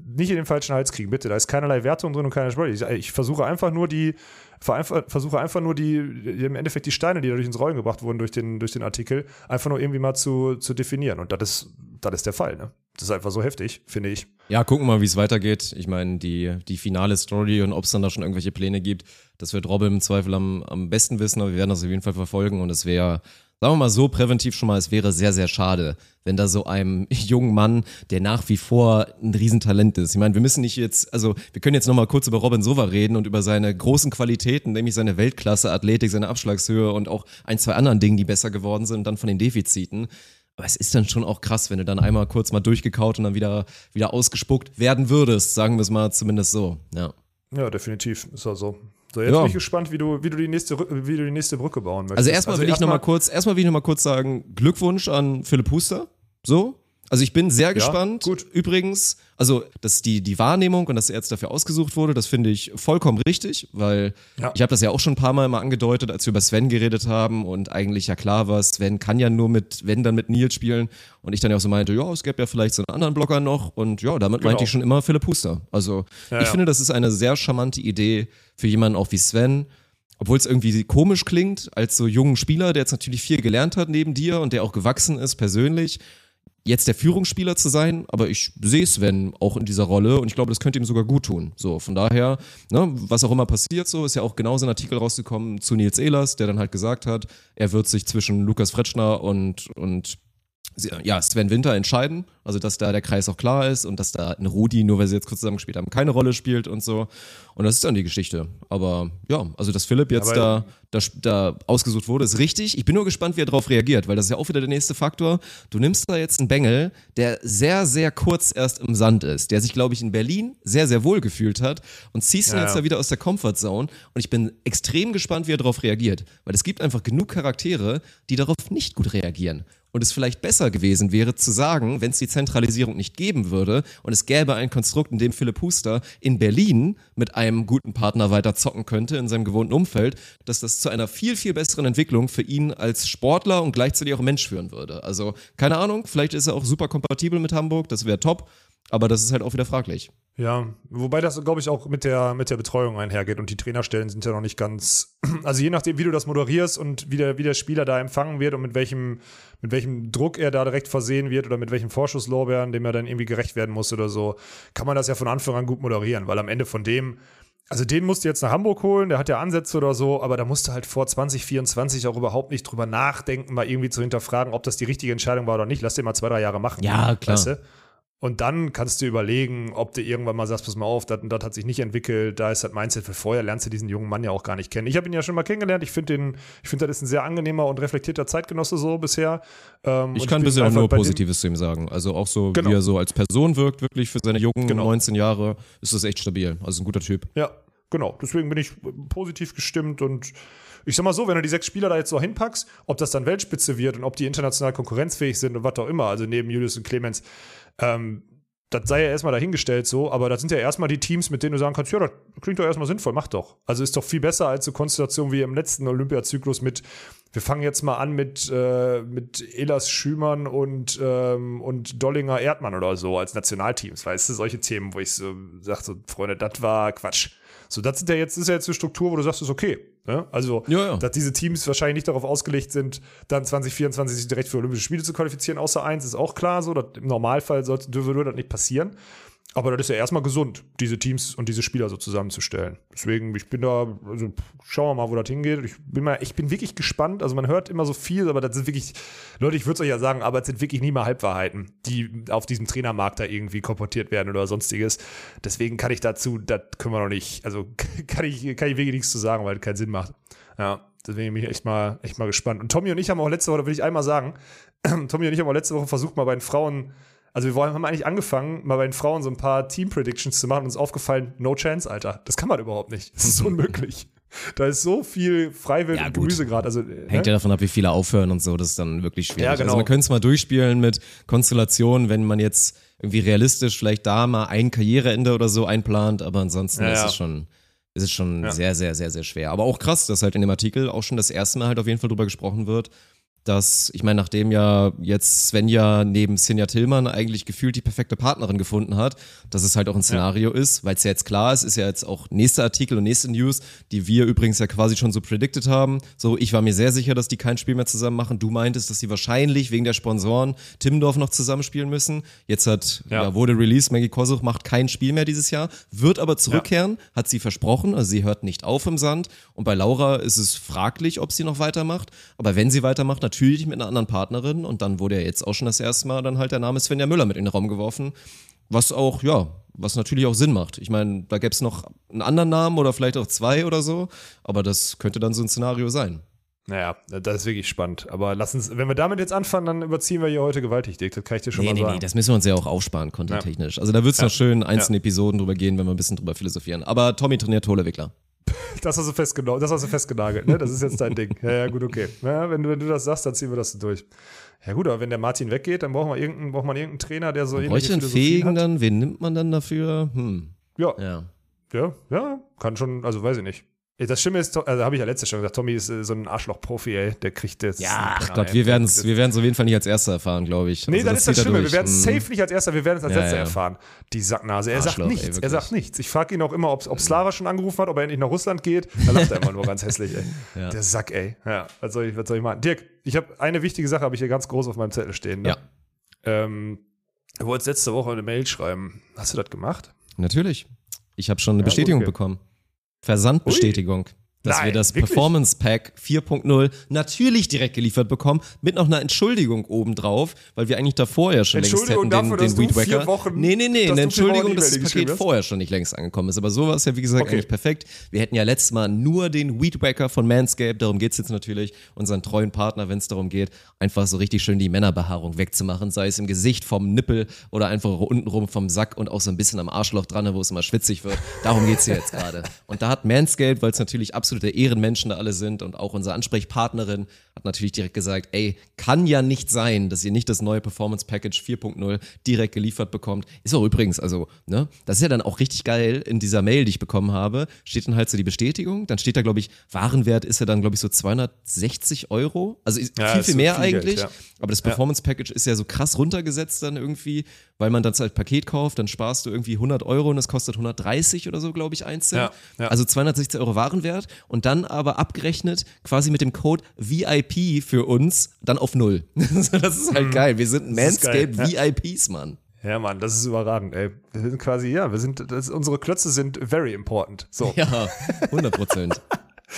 nicht in den falschen Hals kriegen, bitte. Da ist keinerlei Wertung drin und keine Sport. Ich, ich versuche einfach nur die, versuche einfach nur die, im Endeffekt die Steine, die dadurch ins Rollen gebracht wurden durch den, durch den Artikel, einfach nur irgendwie mal zu, zu definieren. Und das ist, das ist der Fall, ne? Das ist einfach so heftig, finde ich. Ja, gucken wir mal, wie es weitergeht. Ich meine, die, die finale Story und ob es dann da schon irgendwelche Pläne gibt, das wird Robin im Zweifel am, am besten wissen, aber wir werden das auf jeden Fall verfolgen und es wäre sagen wir mal so präventiv schon mal, es wäre sehr, sehr schade, wenn da so einem jungen Mann, der nach wie vor ein Riesentalent ist. Ich meine, wir müssen nicht jetzt, also wir können jetzt nochmal kurz über Robin Sova reden und über seine großen Qualitäten, nämlich seine Weltklasse, Athletik, seine Abschlagshöhe und auch ein, zwei anderen Dingen, die besser geworden sind und dann von den Defiziten. Aber es ist dann schon auch krass, wenn du dann einmal kurz mal durchgekaut und dann wieder, wieder ausgespuckt werden würdest, sagen wir es mal zumindest so, ja. Ja, definitiv. Ist also so, jetzt Ja. bin ich gespannt, wie du, wie du die nächste, wie du die nächste Brücke bauen möchtest. Also erstmal will ich noch erstmal- mal kurz, erstmal will ich noch mal kurz sagen, Glückwunsch an Philipp Huster. So. Also ich bin sehr gespannt. gut. Übrigens, also dass die die Wahrnehmung und dass er jetzt dafür ausgesucht wurde, das finde ich vollkommen richtig, weil Ja. ich habe das ja auch schon ein paar Mal mal angedeutet, als wir über Sven geredet haben und eigentlich ja klar war, Sven kann ja nur mit, wenn dann mit Nils spielen und ich dann ja auch so meinte, ja, es gäbe ja vielleicht so einen anderen Blocker noch und ja, damit meinte Genau. ich schon immer Philipp Huster. Also Ja, ich ja. finde, das ist eine sehr charmante Idee für jemanden auch wie Sven, obwohl es irgendwie komisch klingt, als so jungen Spieler, der jetzt natürlich viel gelernt hat neben dir und der auch gewachsen ist persönlich, jetzt der Führungsspieler zu sein, aber ich sehe Sven auch in dieser Rolle und ich glaube, das könnte ihm sogar gut tun. So, von daher, ne, was auch immer passiert, so ist ja auch genauso ein Artikel rausgekommen zu Nils Ehlers, der dann halt gesagt hat, er wird sich zwischen Lukas Fretschner und, und ja, Sven Winter entscheiden. Also, dass da der Kreis auch klar ist und dass da ein Rudi, nur weil sie jetzt kurz zusammengespielt haben, keine Rolle spielt und so. Und das ist dann die Geschichte. Aber ja, also, dass Philipp jetzt da, da, da ausgesucht wurde, ist richtig. Ich bin nur gespannt, wie er darauf reagiert, weil das ist ja auch wieder der nächste Faktor. Du nimmst da jetzt einen Bengel, der sehr, sehr kurz erst im Sand ist, der sich, glaube ich, in Berlin sehr, sehr wohl gefühlt hat und ziehst ihn Ja, jetzt da wieder aus der Comfortzone. Und ich bin extrem gespannt, wie er darauf reagiert, weil es gibt einfach genug Charaktere, die darauf nicht gut reagieren und es vielleicht besser gewesen wäre zu sagen, wenn es die Zentralisierung nicht geben würde und es gäbe ein Konstrukt, in dem Philipp Huster in Berlin mit einem guten Partner weiter zocken könnte in seinem gewohnten Umfeld, dass das zu einer viel, viel besseren Entwicklung für ihn als Sportler und gleichzeitig auch Mensch führen würde. Also keine Ahnung, vielleicht ist er auch super kompatibel mit Hamburg, das wäre top, aber das ist halt auch wieder fraglich. Ja, wobei das, glaube ich, auch mit der, mit der Betreuung einhergeht und die Trainerstellen sind ja noch nicht ganz, also je nachdem, wie du das moderierst und wie der, wie der Spieler da empfangen wird und mit welchem, mit welchem Druck er da direkt versehen wird oder mit welchem Vorschusslorbeeren, dem er dann irgendwie gerecht werden muss oder so, kann man das ja von Anfang an gut moderieren, weil am Ende von dem, also den musst du jetzt nach Hamburg holen, der hat ja Ansätze oder so, aber da musst du halt vor 2024 auch überhaupt nicht drüber nachdenken, mal irgendwie zu hinterfragen, ob das die richtige Entscheidung war oder nicht. Lass den mal zwei, drei Jahre machen. Ja, klar. Weißt du? Und dann kannst du überlegen, ob du irgendwann mal sagst, pass mal auf, das, und das hat sich nicht entwickelt, da ist das Mindset für vorher, lernst du diesen jungen Mann ja auch gar nicht kennen. Ich habe ihn ja schon mal kennengelernt, ich finde den, ich finde, das ist ein sehr angenehmer und reflektierter Zeitgenosse so bisher. Ähm, Ich kann bin bisher nur Positives zu ihm sagen. Also auch so, Genau. wie er so als Person wirkt, wirklich für seine jungen Genau. 19 Jahre, ist das echt stabil. Also ein guter Typ. Ja, genau. Deswegen bin ich positiv gestimmt und ich sag mal so, wenn du die sechs Spieler da jetzt so hinpackst, ob das dann Weltspitze wird und ob die international konkurrenzfähig sind und was auch immer, also neben Julius und Clemens, ähm, das sei ja erstmal dahingestellt so, aber das sind ja erstmal die Teams, mit denen du sagen kannst, ja, das klingt doch erstmal sinnvoll, mach doch. Also ist doch viel besser als so Konstellation wie im letzten Olympiazyklus mit, wir fangen jetzt mal an mit, äh, mit Elas Schümann und, ähm, und Dollinger Erdmann oder so als Nationalteams, weißt du, solche Themen, wo ich so sag, so, Freunde, das war Quatsch. So, das sind ja jetzt, ist ja jetzt eine Struktur, wo du sagst, ist okay. Ne? Also, Ja, ja. dass diese Teams wahrscheinlich nicht darauf ausgelegt sind, dann 2024 sich direkt für Olympische Spiele zu qualifizieren, außer eins, ist auch klar so. Das, Im Normalfall sollte, dürfte würde das nicht passieren. Aber das ist ja erstmal gesund, diese Teams und diese Spieler so zusammenzustellen. Deswegen, ich bin da, also schauen wir mal, wo das hingeht. Ich bin mal, ich bin wirklich gespannt. Also man hört immer so viel, aber das sind wirklich, Leute, ich würde es euch ja sagen, aber es sind wirklich nie mal Halbwahrheiten, die auf diesem Trainermarkt da irgendwie komportiert werden oder sonstiges. Deswegen kann ich dazu, das können wir noch nicht, also kann ich, kann ich wirklich nichts zu sagen, weil das keinen Sinn macht. Ja, deswegen bin ich echt mal, echt mal gespannt. Und Tommy und ich haben auch letzte Woche, da will ich einmal sagen, Tommy und ich haben auch letzte Woche versucht, mal bei den Frauen, also wir wollen- haben eigentlich angefangen, mal bei den Frauen so ein paar Team-Predictions zu machen und uns aufgefallen, no chance, Alter. Das kann man überhaupt nicht. Das ist unmöglich. Da ist so viel freiwillig Ja, und. Gemüse gerade. Also, Hängt ne? ja davon ab, wie viele aufhören und so. Das ist dann wirklich schwierig. Ja, genau. Also man könnte es mal durchspielen mit Konstellationen, wenn man jetzt irgendwie realistisch vielleicht da mal ein Karriereende oder so einplant, aber ansonsten Ja, ist es schon, ist es schon sehr, sehr, sehr, sehr schwer. Aber auch krass, dass halt in dem Artikel auch schon das erste Mal halt auf jeden Fall drüber gesprochen wird, dass, ich meine, nachdem ja jetzt Svenja neben Sinja Tillmann eigentlich gefühlt die perfekte Partnerin gefunden hat, dass es halt auch ein Szenario ist, weil es ja jetzt klar ist, ist ja jetzt auch nächster Artikel und nächste News, die wir übrigens ja quasi schon so predicted haben. So, ich war mir sehr sicher, dass die kein Spiel mehr zusammen machen. Du meintest, dass sie wahrscheinlich wegen der Sponsoren Timmendorf noch zusammenspielen müssen. Jetzt hat, ja, Ja. wurde released, Maggie Kosuch macht kein Spiel mehr dieses Jahr, wird aber zurückkehren, hat sie versprochen, also sie hört nicht auf im Sand. Und bei Laura ist es fraglich, ob sie noch weitermacht. Aber wenn sie weitermacht, natürlich mit einer anderen Partnerin. Und dann wurde ja jetzt auch schon das erste Mal dann halt der Name Svenja Müller mit in den Raum geworfen. Was auch, ja, was natürlich auch Sinn macht. Ich meine, da gäbe es noch einen anderen Namen oder vielleicht auch zwei oder so. Aber das könnte dann so ein Szenario sein. Naja, das ist wirklich spannend. Aber lass uns, wenn wir damit jetzt anfangen, dann überziehen wir hier heute gewaltig, Dick. Das kann ich dir schon Nee, mal nee, sagen. nee, das müssen wir uns ja auch aufsparen, content-technisch. Also da wird es noch schön einzelne Episoden drüber gehen, wenn wir ein bisschen drüber philosophieren. Aber Tommy trainiert Tolewickler. Das hast du festgenagelt, das hast du festgenagelt, ne? Das ist jetzt dein Ding. Ja, ja, gut, okay. Ja, wenn, du, wenn du das sagst, dann ziehen wir das durch. Ja gut, aber wenn der Martin weggeht, dann brauchen wir irgendeinen, braucht man irgendeinen Trainer, der so ähnliche einen Fähigen hat. dann? Wen nimmt man dann dafür? Hm, Ja, ja. ja, ja, kann schon, also weiß ich nicht. Ey, Das Schlimme ist, also habe ich ja letztes schon gesagt, Tommy ist äh, so ein Arschloch-Profi, ey. Der kriegt das. Ja, ach Gott, wir ey. werden es wir werden's auf jeden Fall nicht als Erster erfahren, glaube ich. Nee, Also dann ist das er Schlimme. Wir durch. werden es Mhm. safe nicht als Erster, wir werden es als Ja, Letzter ja. erfahren. Die Sacknase. Er sagt Arschloch, ey, nichts. er wirklich. sagt nichts. Ich frage ihn auch immer, ob, ob Slava schon angerufen hat, ob er endlich nach Russland geht. Da lacht er immer nur ganz hässlich, ey. Ja. Der Sack, ey. Ja, was soll ich, was soll ich machen? Dirk, ich habe eine wichtige Sache, habe ich hier ganz groß auf meinem Zettel stehen. Ne? Ja. Ähm, du wolltest letzte Woche eine Mail schreiben. Hast du das gemacht? Natürlich. Ich habe schon eine Ja, Bestätigung okay. bekommen. Versandbestätigung. Dass Nein, wir das wirklich? Performance Pack 4.0 natürlich direkt geliefert bekommen, mit noch einer Entschuldigung obendrauf, weil wir eigentlich davor ja schon längst hätten den, dafür, den dass du Weed vier Wacker. Wochen- nee, nee, nee, eine Entschuldigung, dass das Paket hast? vorher schon nicht längst angekommen ist. Aber so war es ja, wie gesagt, Okay. eigentlich perfekt. Wir hätten ja letztes Mal nur den Weed Wacker von Manscaped, darum geht's jetzt natürlich, unseren treuen Partner, wenn es darum geht, einfach so richtig schön die Männerbehaarung wegzumachen, sei es im Gesicht, vom Nippel oder einfach untenrum vom Sack und auch so ein bisschen am Arschloch dran, wo es immer schwitzig wird. Darum geht's hier jetzt gerade. Und da hat Manscaped, weil es natürlich absolute Ehrenmenschen da alle sind und auch unsere Ansprechpartnerin hat natürlich direkt gesagt, ey, kann ja nicht sein, dass ihr nicht das neue Performance Package 4.0 direkt geliefert bekommt. Ist auch übrigens, also, ne, das ist ja dann auch richtig geil in dieser Mail, die ich bekommen habe, steht dann halt so die Bestätigung, dann steht da, glaube ich, Warenwert ist ja dann, glaube ich, so 260 Euro. Also Ja, viel, viel mehr viel Geld, eigentlich. ja. Aber das Performance Package ist ja so krass runtergesetzt dann irgendwie, weil man das als Paket kauft, dann sparst du irgendwie 100 Euro und es kostet 130 oder so, glaube ich, einzeln. Ja, ja. Also 260 Euro Warenwert und dann aber abgerechnet quasi mit dem Code VIP für uns dann auf null. das ist halt geil. Wir sind Mhm. Manscaped VIPs, Mann. Ja, Mann, das ist überragend, ey. Wir sind quasi, ja, wir sind, das, unsere Klötze sind very important. So. Ja, 100 Prozent.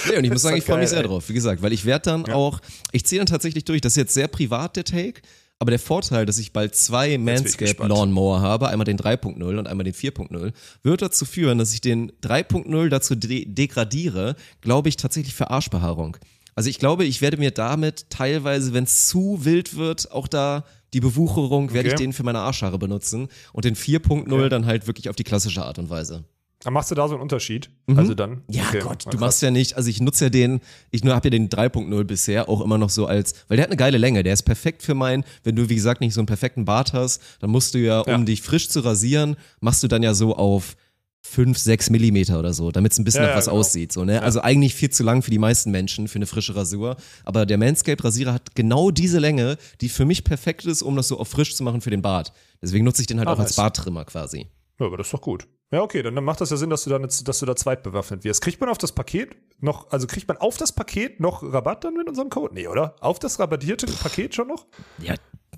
Nee, und ich muss sagen, ich freue mich sehr ey. drauf. Wie gesagt, weil ich werde dann auch, ich ziehe dann tatsächlich durch, das ist jetzt sehr privat, der Take, aber der Vorteil, dass ich bald zwei Manscaped. Lawnmower habe, einmal den 3.0 und einmal den 4.0, wird dazu führen, dass ich den 3.0 dazu de degradiere, glaube ich, tatsächlich für Arschbehaarung. Also ich glaube, ich werde mir damit teilweise, wenn es zu wild wird, auch da die Bewucherung, werde ich Okay. den für meine Arschhaare benutzen und den 4.0 dann halt wirklich auf die klassische Art und Weise. Dann machst du da so einen Unterschied? Also dann? Mhm. Ja, Okay, Gott, du machst ja nicht, also ich nutze ja den, ich nur habe ja den 3.0 bisher auch immer noch so als, weil der hat eine geile Länge, der ist perfekt für mein, wenn du wie gesagt nicht so einen perfekten Bart hast, dann musst du ja, um Ja. dich frisch zu rasieren, machst du dann ja so auf 5, 6 Millimeter oder so, damit es ein bisschen Ja, nach ja, was genau. aussieht. So, ne? Also eigentlich viel zu lang für die meisten Menschen für eine frische Rasur. Aber der Manscaped-Rasierer hat genau diese Länge, die für mich perfekt ist, um das so auf frisch zu machen für den Bart. Deswegen nutze ich den halt Ah, auch als. Barttrimmer quasi. Ja, aber das ist doch gut. Ja, okay, dann, dann macht das ja Sinn, dass du da, jetzt- dass du da zweitbewaffnet wirst. Kriegt man auf das Paket noch, also kriegt man auf das Paket noch Rabatt dann mit unserem Code? Nee, oder? Auf das rabattierte Paket schon noch? Ja,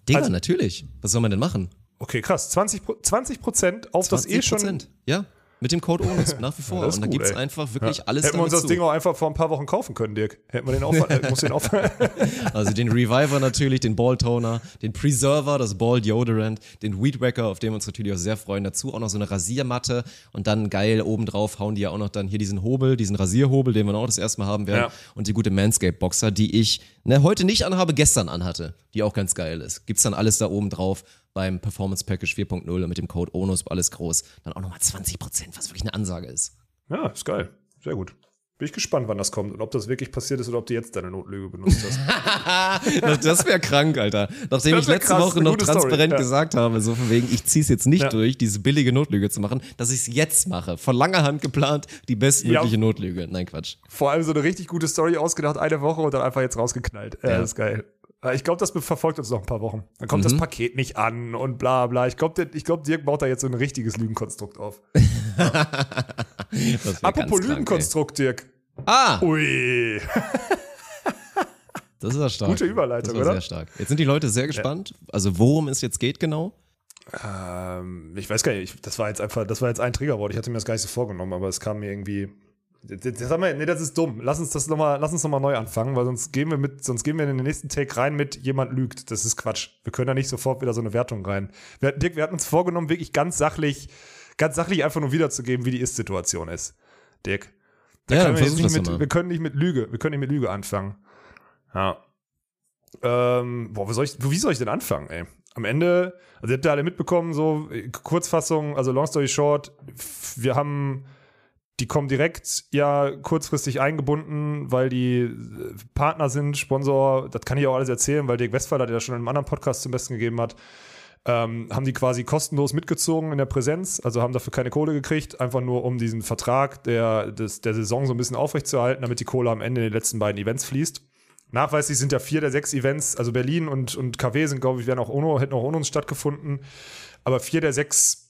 Digga, Also- natürlich. Was soll man denn machen? Okay, krass. 20, Pro- 20 Prozent auf das eh schon. 20%. Ja, mit dem Code ONUS, nach wie vor. ist und da gut, gibt's ey. einfach wirklich alles Hätten wir uns das zu. Ding auch einfach vor ein paar Wochen kaufen können, Dirk. Hätten wir den auch, äh, muss den auch Also den Reviver natürlich, den Ball Toner, den Preserver, das Ball Deodorant, den Weed Wacker, auf den wir uns natürlich auch sehr freuen. Dazu auch noch so eine Rasiermatte und dann geil obendrauf hauen die ja auch noch dann hier diesen Hobel, diesen Rasierhobel, den wir auch das erste Mal haben werden. Ja. Und die gute Manscape Boxer, die ich ne, heute nicht anhabe, gestern anhatte, die auch ganz geil ist. Gibt's dann alles da oben drauf beim Performance Package 4.0 und mit dem Code ONUS, alles groß. Dann auch nochmal 20%, was wirklich eine Ansage ist. Ja, ist geil. Sehr gut. Bin ich gespannt, wann das kommt und ob das wirklich passiert ist oder ob du jetzt deine Notlüge benutzt hast. das wäre krank, Alter. Nachdem ich letzte krass, Woche noch Story, transparent ja. gesagt habe, so von wegen, ich zieh's jetzt nicht Ja. durch, diese billige Notlüge zu machen, dass ich es jetzt mache. Von langer Hand geplant, die bestmögliche Ja. Notlüge. Nein, Quatsch. Vor allem so eine richtig gute Story ausgedacht, eine Woche und dann einfach jetzt rausgeknallt. Ja, Ja. das ist geil. Äh, Ich glaube, das verfolgt uns noch ein paar Wochen. Dann kommt Mhm. das Paket nicht an und bla bla. Ich glaube, glaub, Dirk baut da jetzt so ein richtiges Lügenkonstrukt auf. Apropos krank, Lügenkonstrukt, Dirk. Ah, Ui. das ist ja stark. Gute Überleitung, das war oder? sehr stark. Jetzt sind die Leute sehr gespannt. Also worum es jetzt geht genau. Ähm, ich weiß gar nicht, ich, das war jetzt einfach, das war jetzt ein Triggerwort. Ich hatte mir das gar nicht so vorgenommen, aber es kam mir irgendwie. Das, das, wir, nee, das ist dumm. Lass uns das noch mal, lass uns nochmal neu anfangen, weil sonst gehen wir mit, sonst gehen wir in den nächsten Take rein mit jemand lügt. Das ist Quatsch. Wir können da nicht sofort wieder so eine Wertung rein. Wir, Dirk, wir hatten uns vorgenommen, wirklich ganz sachlich, ganz sachlich einfach nur wiederzugeben, wie die Ist-Situation ist. Dirk. Da Ja, können wir, jetzt nicht mit, wir können nicht mit Lüge, wir können nicht mit Lüge anfangen. Ja. Ähm, boah, wie soll, ich, wie soll ich denn anfangen, ey? Am Ende, also ihr habt ja alle mitbekommen, so Kurzfassung, also long story short, wir haben die kommen direkt ja kurzfristig eingebunden, weil die äh, Partner sind, Sponsor, das kann ich auch alles erzählen, weil Dirk Westphal hat ja schon in einem anderen Podcast zum Besten gegeben hat, ähm, haben die quasi kostenlos mitgezogen in der Präsenz, also haben dafür keine Kohle gekriegt, einfach nur um diesen Vertrag der, des, der Saison so ein bisschen aufrechtzuerhalten, damit die Kohle am Ende in den letzten beiden Events fließt. Nachweislich sind ja vier der sechs Events, also Berlin und, und KW sind, glaube ich, wären auch ohne, hätten auch ohne uns stattgefunden. Aber vier der sechs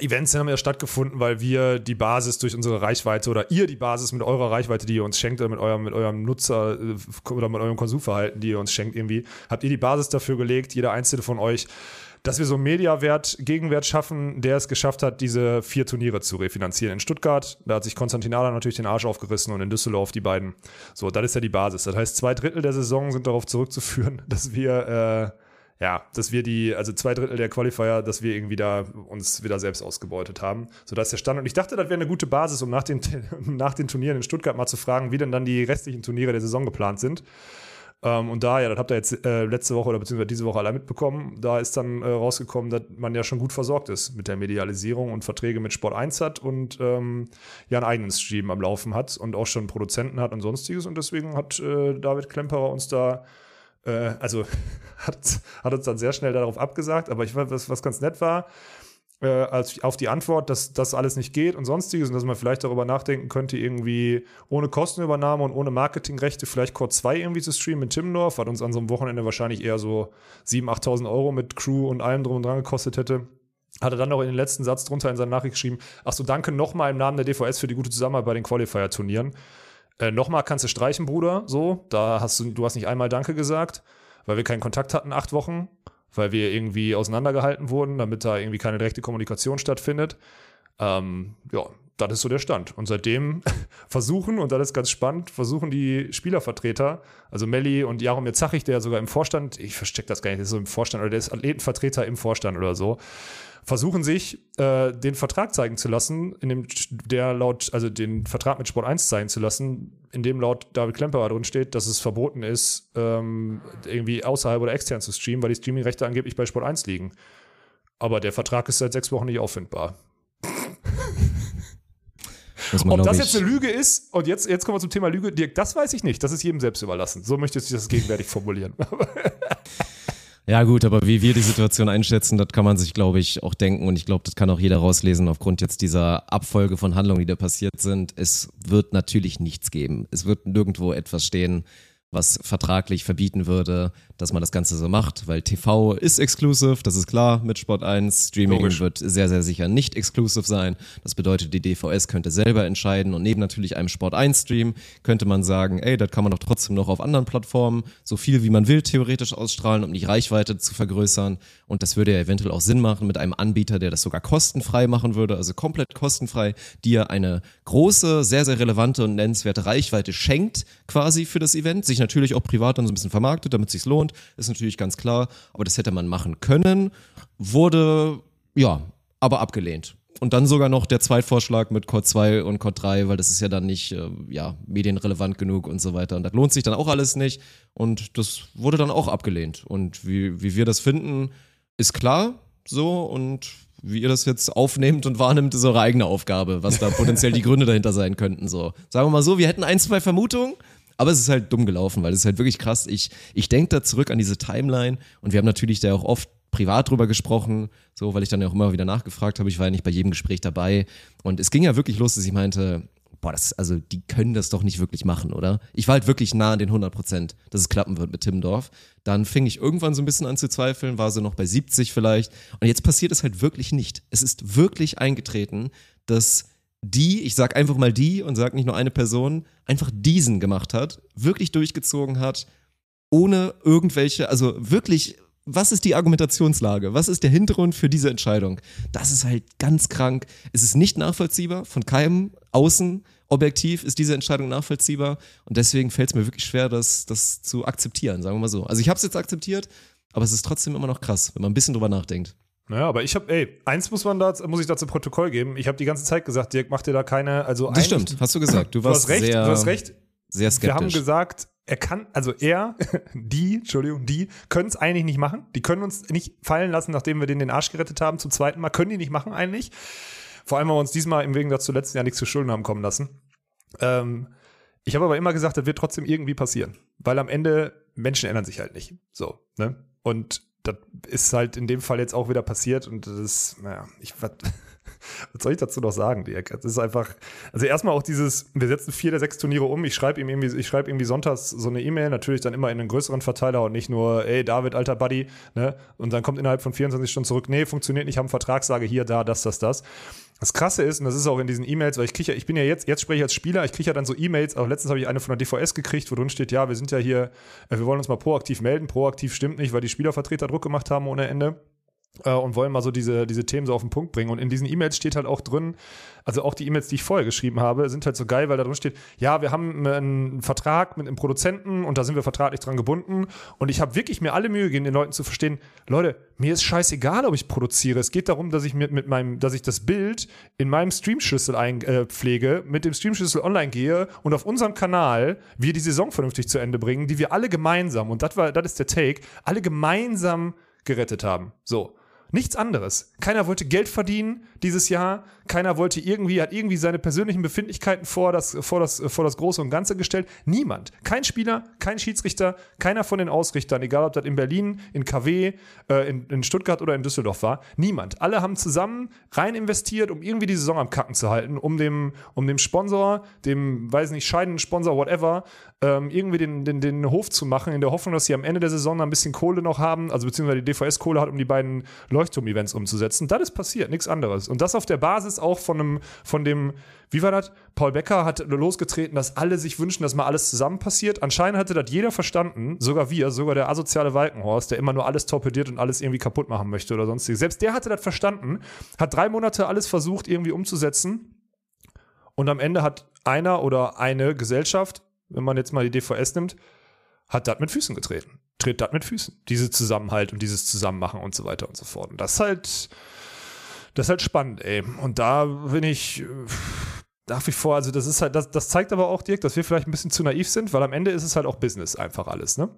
Events haben ja stattgefunden, weil wir die Basis durch unsere Reichweite oder ihr die Basis mit eurer Reichweite, die ihr uns schenkt, oder mit eurem, mit eurem Nutzer äh, oder mit eurem Konsumverhalten, die ihr uns schenkt, irgendwie, habt ihr die Basis dafür gelegt, jeder einzelne von euch, dass wir so einen Mediawert, Gegenwert schaffen, der es geschafft hat, diese vier Turniere zu refinanzieren. In Stuttgart, da hat sich Konstantin Adler natürlich den Arsch aufgerissen und in Düsseldorf die beiden. So, das ist ja die Basis. Das heißt, zwei Drittel der Saison sind darauf zurückzuführen, dass wir, äh, ja, dass wir die, also zwei Drittel der Qualifier, dass wir irgendwie da uns wieder selbst ausgebeutet haben. So, das ist der Stand. Und ich dachte, das wäre eine gute Basis, um nach den, nach den Turnieren in Stuttgart mal zu fragen, wie denn dann die restlichen Turniere der Saison geplant sind. Ähm, und da, ja, das habt ihr jetzt äh, letzte Woche oder beziehungsweise diese Woche alle mitbekommen, da ist dann äh, rausgekommen, dass man ja schon gut versorgt ist mit der Medialisierung und Verträge mit Sport 1 hat und ähm, ja einen eigenen Stream am Laufen hat und auch schon Produzenten hat und sonstiges. Und deswegen hat äh, David Klemperer uns da äh, also hat, hat uns dann sehr schnell darauf abgesagt, aber ich weiß, was, was ganz nett war, äh, als auf die Antwort, dass das alles nicht geht und sonstiges und dass man vielleicht darüber nachdenken könnte, irgendwie ohne Kostenübernahme und ohne Marketingrechte vielleicht Core 2 irgendwie zu streamen in Timmendorf, was uns an so einem Wochenende wahrscheinlich eher so 7.000, 8.000 Euro mit Crew und allem drum und dran gekostet hätte. Hat er dann noch in den letzten Satz drunter in seiner Nachricht geschrieben, ach so, danke nochmal im Namen der DVS für die gute Zusammenarbeit bei den Qualifier-Turnieren. Äh, nochmal kannst du streichen, Bruder, so, da hast du, du hast nicht einmal Danke gesagt, weil wir keinen Kontakt hatten, acht Wochen, weil wir irgendwie auseinandergehalten wurden, damit da irgendwie keine direkte Kommunikation stattfindet. Ähm, ja, das ist so der Stand. Und seitdem versuchen, und das ist ganz spannend, versuchen die Spielervertreter, also Melli und Jaromir Zachig, der sogar im Vorstand, ich verstecke das gar nicht, der ist so im Vorstand oder der ist Athletenvertreter im Vorstand oder so, versuchen sich äh, den Vertrag zeigen zu lassen, in dem der laut, also den Vertrag mit Sport 1 zeigen zu lassen, in dem laut David Klemperer drin steht, dass es verboten ist, ähm, irgendwie außerhalb oder extern zu streamen, weil die Streamingrechte angeblich bei Sport 1 liegen. Aber der Vertrag ist seit sechs Wochen nicht auffindbar. Man, Ob das jetzt eine Lüge ist, und jetzt, jetzt kommen wir zum Thema Lüge, Dirk, das weiß ich nicht. Das ist jedem selbst überlassen. So möchte ich das gegenwärtig formulieren. Ja gut, aber wie wir die Situation einschätzen, das kann man sich, glaube ich, auch denken und ich glaube, das kann auch jeder rauslesen aufgrund jetzt dieser Abfolge von Handlungen, die da passiert sind. Es wird natürlich nichts geben. Es wird nirgendwo etwas stehen, was vertraglich verbieten würde, dass man das Ganze so macht, weil TV ist exclusive, das ist klar mit Sport 1. Streaming Logisch. wird sehr, sehr sicher nicht exclusive sein. Das bedeutet, die DVS könnte selber entscheiden und neben natürlich einem Sport 1 Stream könnte man sagen, ey, das kann man doch trotzdem noch auf anderen Plattformen so viel wie man will theoretisch ausstrahlen, um die Reichweite zu vergrößern. Und das würde ja eventuell auch Sinn machen mit einem Anbieter, der das sogar kostenfrei machen würde, also komplett kostenfrei, dir eine große, sehr, sehr relevante und nennenswerte Reichweite schenkt quasi für das Event, sich natürlich auch privat dann so ein bisschen vermarktet, damit es sich lohnt, ist natürlich ganz klar. Aber das hätte man machen können, wurde, ja, aber abgelehnt. Und dann sogar noch der Zweitvorschlag mit Core 2 und Core 3, weil das ist ja dann nicht äh, ja, medienrelevant genug und so weiter. Und das lohnt sich dann auch alles nicht. Und das wurde dann auch abgelehnt. Und wie, wie wir das finden, ist klar so. Und wie ihr das jetzt aufnehmt und wahrnimmt, ist eure eigene Aufgabe, was da potenziell die Gründe dahinter sein könnten. So, sagen wir mal so, wir hätten ein, zwei Vermutungen, aber es ist halt dumm gelaufen, weil es ist halt wirklich krass. Ich, ich denke da zurück an diese Timeline und wir haben natürlich da auch oft privat drüber gesprochen, so, weil ich dann ja auch immer wieder nachgefragt habe. Ich war ja nicht bei jedem Gespräch dabei. Und es ging ja wirklich los, dass ich meinte, boah, das, also die können das doch nicht wirklich machen, oder? Ich war halt wirklich nah an den 100 Prozent, dass es klappen wird mit Timmendorf. Dann fing ich irgendwann so ein bisschen an zu zweifeln, war sie noch bei 70 vielleicht. Und jetzt passiert es halt wirklich nicht. Es ist wirklich eingetreten, dass die, ich sag einfach mal die und sag nicht nur eine Person, einfach diesen gemacht hat, wirklich durchgezogen hat, ohne irgendwelche, also wirklich was ist die Argumentationslage? Was ist der Hintergrund für diese Entscheidung? Das ist halt ganz krank. Es ist nicht nachvollziehbar. Von keinem außen objektiv ist diese Entscheidung nachvollziehbar. Und deswegen fällt es mir wirklich schwer, das, das zu akzeptieren, sagen wir mal so. Also ich habe es jetzt akzeptiert, aber es ist trotzdem immer noch krass, wenn man ein bisschen drüber nachdenkt. Naja, aber ich habe, ey, eins muss man da, muss ich dazu Protokoll geben. Ich habe die ganze Zeit gesagt, Dirk, mach dir da keine, also Das stimmt, hast du gesagt. Du Du warst hast recht, sehr, du hast recht. sehr skeptisch. Wir haben gesagt, er kann, also er, die, Entschuldigung, die können es eigentlich nicht machen. Die können uns nicht fallen lassen, nachdem wir denen den Arsch gerettet haben zum zweiten Mal. Können die nicht machen eigentlich. Vor allem, weil wir uns diesmal im Gegensatz zu letzten Jahr nichts zu Schulden haben kommen lassen. Ähm, ich habe aber immer gesagt, das wird trotzdem irgendwie passieren. Weil am Ende, Menschen ändern sich halt nicht. So, ne? Und das ist halt in dem Fall jetzt auch wieder passiert und das ist, naja, ich, was, was soll ich dazu noch sagen, Dirk? Das ist einfach, also erstmal auch dieses, wir setzen vier der sechs Turniere um, ich schreibe ihm irgendwie, ich schreibe irgendwie sonntags so eine E-Mail, natürlich dann immer in einen größeren Verteiler und nicht nur, ey, David, alter Buddy, ne? Und dann kommt innerhalb von 24 Stunden zurück, nee, funktioniert nicht, haben einen Vertrag, sage hier, da, das, das, das. Das Krasse ist, und das ist auch in diesen E-Mails, weil ich kriege ja, ich bin ja jetzt, jetzt spreche ich als Spieler, ich kriege ja dann so E-Mails, auch letztens habe ich eine von der DVS gekriegt, wo drin steht, ja, wir sind ja hier, äh, wir wollen uns mal proaktiv melden. Proaktiv stimmt nicht, weil die Spielervertreter Druck gemacht haben ohne Ende äh, und wollen mal so diese, diese Themen so auf den Punkt bringen. Und in diesen E-Mails steht halt auch drin, also auch die E-Mails, die ich vorher geschrieben habe, sind halt so geil, weil da drin steht, ja, wir haben einen Vertrag mit einem Produzenten und da sind wir vertraglich dran gebunden. Und ich habe wirklich mir alle Mühe gegeben, den Leuten zu verstehen, Leute, mir ist scheißegal, ob ich produziere. Es geht darum, dass ich mit, mit meinem, dass ich das Bild in meinem Streamschlüssel einpflege, mit dem Streamschlüssel online gehe und auf unserem Kanal wir die Saison vernünftig zu Ende bringen, die wir alle gemeinsam, und das war, das ist der Take, alle gemeinsam gerettet haben. So. Nichts anderes. Keiner wollte Geld verdienen dieses Jahr. Keiner wollte irgendwie, hat irgendwie seine persönlichen Befindlichkeiten vor das, vor das, vor das Große und Ganze gestellt. Niemand. Kein Spieler, kein Schiedsrichter, keiner von den Ausrichtern, egal ob das in Berlin, in KW, äh, in, in Stuttgart oder in Düsseldorf war. Niemand. Alle haben zusammen rein investiert, um irgendwie die Saison am Kacken zu halten, um dem, um dem Sponsor, dem, weiß nicht, scheidenden Sponsor, whatever, ähm, irgendwie den, den, den Hof zu machen, in der Hoffnung, dass sie am Ende der Saison ein bisschen Kohle noch haben, also beziehungsweise die DVS Kohle hat, um die beiden Leuchtturm-Events umzusetzen. Das ist passiert, nichts anderes. Und das auf der Basis auch von einem, von dem, wie war das? Paul Becker hat losgetreten, dass alle sich wünschen, dass mal alles zusammen passiert. Anscheinend hatte das jeder verstanden, sogar wir, sogar der asoziale Walkenhorst, der immer nur alles torpediert und alles irgendwie kaputt machen möchte oder sonstiges. Selbst der hatte das verstanden, hat drei Monate alles versucht, irgendwie umzusetzen. Und am Ende hat einer oder eine Gesellschaft, wenn man jetzt mal die DVS nimmt, hat das mit Füßen getreten. Tritt das mit Füßen. Diese Zusammenhalt und dieses Zusammenmachen und so weiter und so fort. Und das ist halt, das ist halt spannend, ey. Und da bin ich äh, nach wie vor, also das ist halt, das, das zeigt aber auch, Dirk, dass wir vielleicht ein bisschen zu naiv sind, weil am Ende ist es halt auch Business einfach alles, ne?